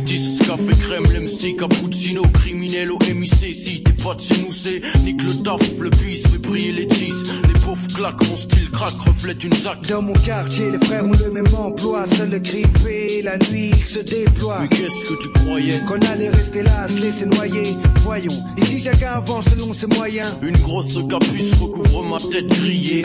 Métis, café crème, l'MC, cappuccino, criminel au MIC. Si t'es pas de chez nous, c'est nique le taf, le bis, fait briller les cheese. Les pauvres claquent, mon style craque, reflète une zac. Dans mon quartier, les frères ont le même emploi. Seul le grippé, la nuit, il se déploie. Mais qu'est-ce que tu croyais? Qu'on allait rester là, se laisser noyer. Voyons, ici chacun avance selon ses moyens. Une grosse capuce recouvre ma tête grillée.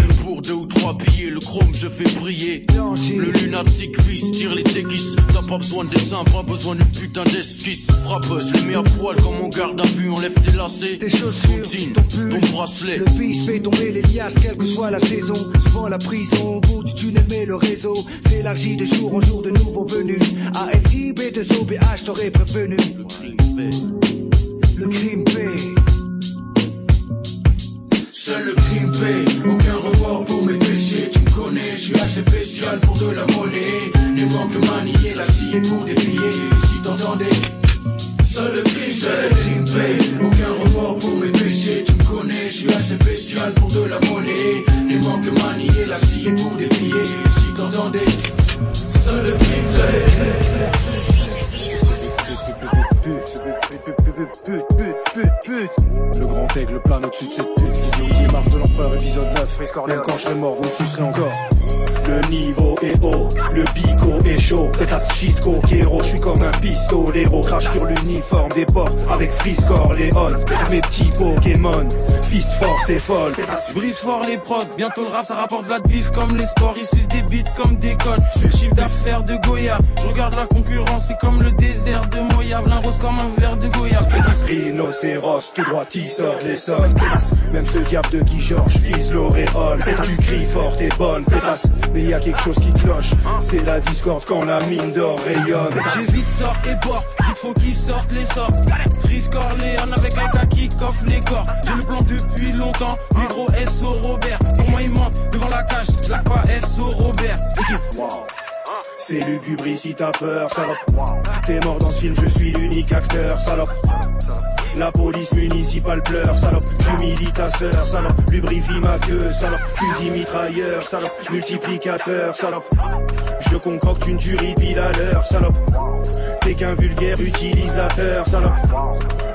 Le chrome je fais briller. Le lunatique fils tire les déguises. T'as pas besoin de dessin, pas besoin d'une putain d'esquisse. Frappeuse, je les mets à poil comme on garde à vue, enlève tes lacets. Tes chaussures, ton, jean, ton bracelet. Le bis fait tomber les liasses, quelle que soit la saison. Souvent la prison, au bout du tunnel, mais le réseau s'élargit de jour en jour de nouveaux venus. A-L-I-B, 2 O-B-H, t'aurais prévenu. Le crime paie. Le crime paie, plane au-dessus de cette pute marre de l'empereur épisode 9 Même quand je serai mort vous me sucerez encore. Le niveau est haut, le bico est chaud, pétasse shit coquero, je suis comme un pistolero, crache sur l'uniforme des porcs avec Friscore Léon, mes petits Pokémon, fist force et folle, Je brise fort les prods, bientôt le rap ça rapporte de la bif comme les sports, ils sucent des beats comme des codes. Sur chiffre d'affaires de Goya, je regarde la concurrence, c'est comme le désert de Moyave, l'un rose comme un verre de Goya. Rhinocéros, tout droit sort les sols, même ce diable de Guy Georges vise l'auréole, tu cries fort et bonne, pétasse, mais y a quelque chose qui cloche, c'est la discorde quand la mine d'or rayonne. J'ai vite sort et bord, vite faut qu'ils sortent les sorts. Freeze Corleone avec un gars qui coffre les corps. J'ai le plan depuis longtemps, gros SO Robert. Pour moi il monte devant la cage, je la pas SO Robert. C'est lugubre si t'as peur, salope. T'es mort dans ce film, je suis l'unique acteur, salope. La police municipale pleure, salope. J'humilie ta sœur, salope. Lubrifie ma queue, salope. Fusil mitrailleur, salope. Multiplicateur, salope. Je concocte une tuerie pile à l'heure, salope. T'es qu'un vulgaire utilisateur, salope.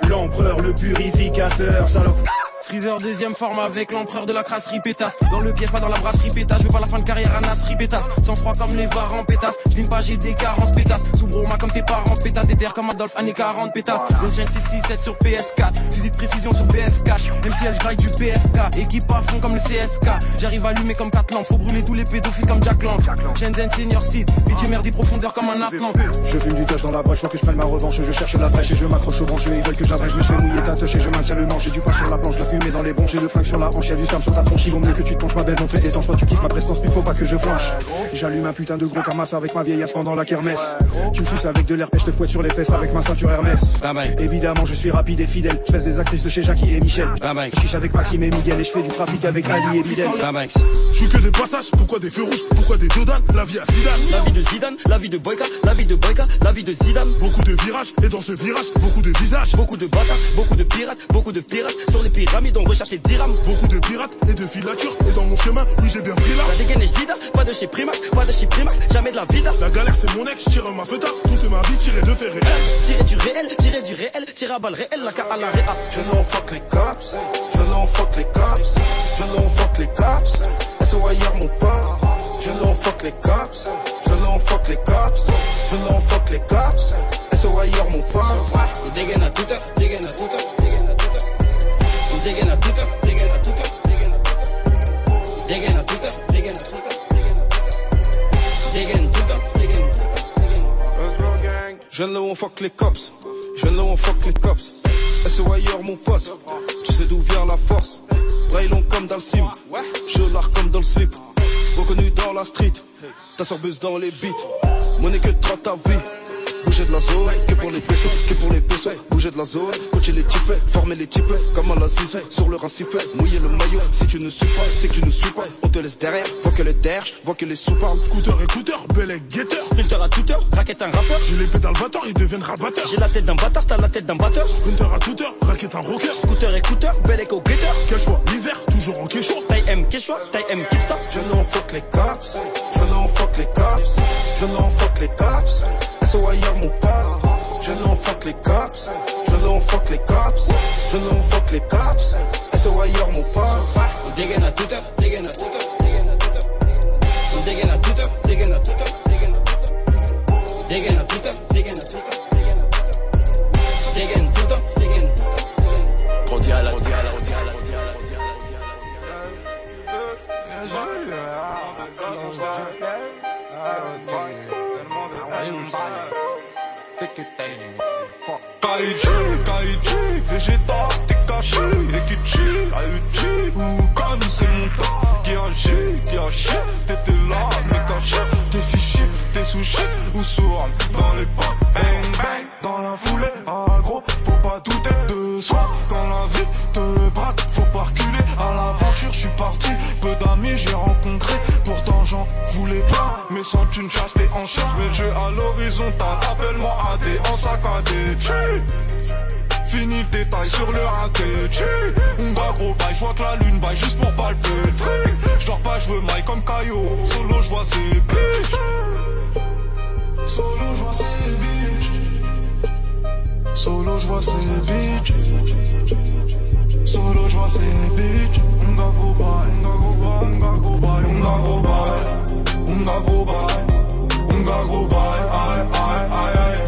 L'empereur, le purificateur, salope. Freezer deuxième forme avec l'empereur de la crasserie pétasse Dans le pied pas dans la brasserie pétasse Je veux pas la fin de carrière à Nasri pétasse Sans froid comme les varans pétasse. Je pas j'ai des carences pétasse. Sous broma comme tes parents pétasse. Des terres comme Adolphe années 40 pétasse. 667 sur PS4 Fusil de précision sur BF cash elle graille du PFK Équipe à fond comme le CSK J'arrive allumé comme 4 lampes Faut brûler tous les pédophiles comme Jack Lang. Shenzhen senior site Métier mer des profondeurs comme un Atlant Je fume du touch dans la brèche, faut que je prenne ma revanche. Je cherche la brèche et je m'accroche au branché. Ils veulent que j'abrège, je me fais mouiller et je maintiens le manche. J'ai du pain sur la planche, la fumée dans les bons. J'ai le flingue sur la hanche, y'a du sperme sur ta tronche. Il vaut mieux que tu te penches, ma belle, trait étanche. Toi, tu kiffes ma prestance, mais faut pas que je flanche. J'allume un putain de gros camas avec ma vieille pendant la kermesse. Tu me suces avec de l'air, je te fouette sur les fesses avec ma ceinture Hermès. Évidemment, je suis rapide et fidèle. Je fais des actrices de chez Jackie et Michel. Je chiche avec Maxime et Miguel et je fais du trafic avec Ali et Bidel. Je suis que des passages, pourquoi des feux rouges, pourquoi des Dodan, la vie à Zidane. La vie de Zidane, la vie de Boyka, la vie de Boyka, la vie de Zidane. Beaucoup de virages, et dans ce virage, beaucoup de visages. Beaucoup de bâtards, beaucoup de pirates, beaucoup de pirates. Sur les pyramides, on recherche les dirhams. Beaucoup de pirates et de filatures, et dans mon chemin, oui j'ai bien pris là. La dégaine est Jida, pas de chez Primac, pas de chez Primac, jamais de la vida. La galère c'est mon ex, tire ma feta, toute ma vie tirée de fait réel. Tirer du réel, tirer du réel, tirer à balle réel, la à la réa. Je l'en fuck les cops, je l'en fuck les cops, je l'en fuck les cops. SOIR mon pote, je l'en fuck les cops, je l'en fuck les cops, je l'en fuck les cops. SOIR mon pote. Dégaine à toute heure, dégaine à toute Je viens là où on fuck les cops, je viens là on fuck les cops. SOIR mon pote, tu sais d'où vient la force. Braille comme dans le sim, je l'art comme dans le slip. Reconnu dans la street, ta sorbeuse dans les beats. Monnaie que trop ta vie. Bouger de la zone, que pour les pesos, que pour les pesos. Bouger de la zone, coacher les types, former les types, comme à la sur le racifé, mouiller le maillot. Si tu ne suis pas, c'est que tu ne suis pas. On te laisse derrière, vois que les derges, vois que les sous-parles. Scooter écouteur, bel et guetteur. Sprinter à toute heure, raquette un rappeur. J'ai l'épée dans le batteur, ils deviennent rabatteur. J'ai la tête d'un bâtard, t'as la tête d'un batteur. Sprinter à toute heure, raquette un rocker. Scooter écouteur, bel écho guetteur. Quel choix, l'hiver, toujours en quechua. Taille M quechua, taille M kipsta. Je l'en fuck les cops, je l'en fuck les cops, je l'en fuck les cops. SOIR mon pote. Je l'en fuck les cops. Je l'en fuck les cops. Je l'en fuck les cops. SOIR mon pote. I'm digging a tuta, digging a tuta, digging a tuta. I'm digging a tuta, digging a tuta, digging a tuta. Digging a tuta, digging a tuta, digging a tuta. Digging tuta, digging Rodiala, Rodiala, Rodiala, Rodiala, Rodiala, Kaiji, Kaiji, Vegeta, Tekashi, Ekichi, Aichi, Ukami, c'est mon tas Qui agit, qui t'étais là, mais caché T'es fiché, t'es sushi, ou sourd dans les pas Bang, bang, dans la foulée, gros, faut pas douter de soi. Quand la vie te braque, faut pas reculer à l'aventure, je suis parti. Peu d'amis j'ai rencontré, pourtant j'en voulais pas Mais sans une chasse en charge, mais le jeu à l'horizontale Appelle-moi AD en saccadé, Fini le détail sur le raté, Tchou Unga gros bail, j'vois que la lune baille juste pour palper le fric J'dors pas, j'veux maille comme Caillot, solo j'vois ces bitches. Solo j'vois ces bitches. Solo j'vois ces bitches Solo j'vois ces bitches Unga gros bail, unga gros bail, unga gros bail, unga gros bail Unga gros bail, unga gros bail, aïe aïe aïe aïe.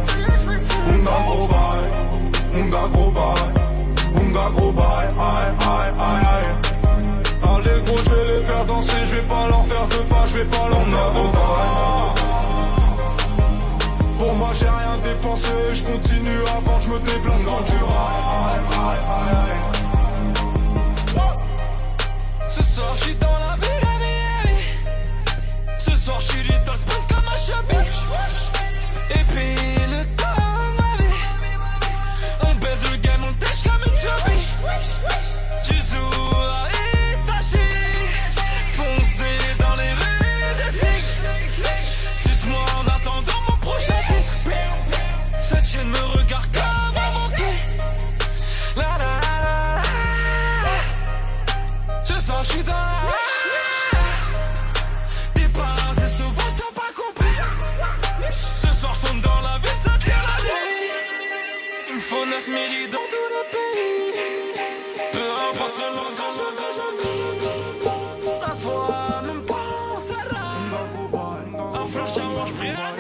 Unga gros bail, unga gros bail, unga gros bail, aïe aïe aïe aïe. Allez gros je vais les faire danser, je vais pas leur faire de pas, je vais pas leur faire de pas. Pour moi j'ai rien dépensé, je continue avant que je me déplace dans du rail Ce soir, je suis dans la ville, allez. Ce soir, je suis dans le sprint comme un chabit. Et puis, le temps. On baise le game, on tèche comme une chubby. Tu joues milliers dans tout le pays. Peu importe le nom que je que je que je que je La foi non pensera. Un flash à moi, je prie la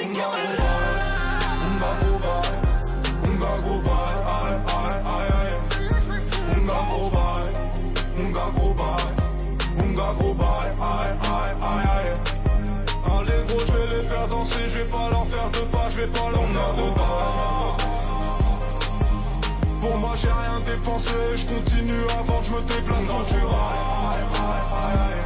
Allez gros, je vais les faire danser, je vais pas leur faire de pas, je vais pas leur avancer je continue avant que je me déplace dans du rail.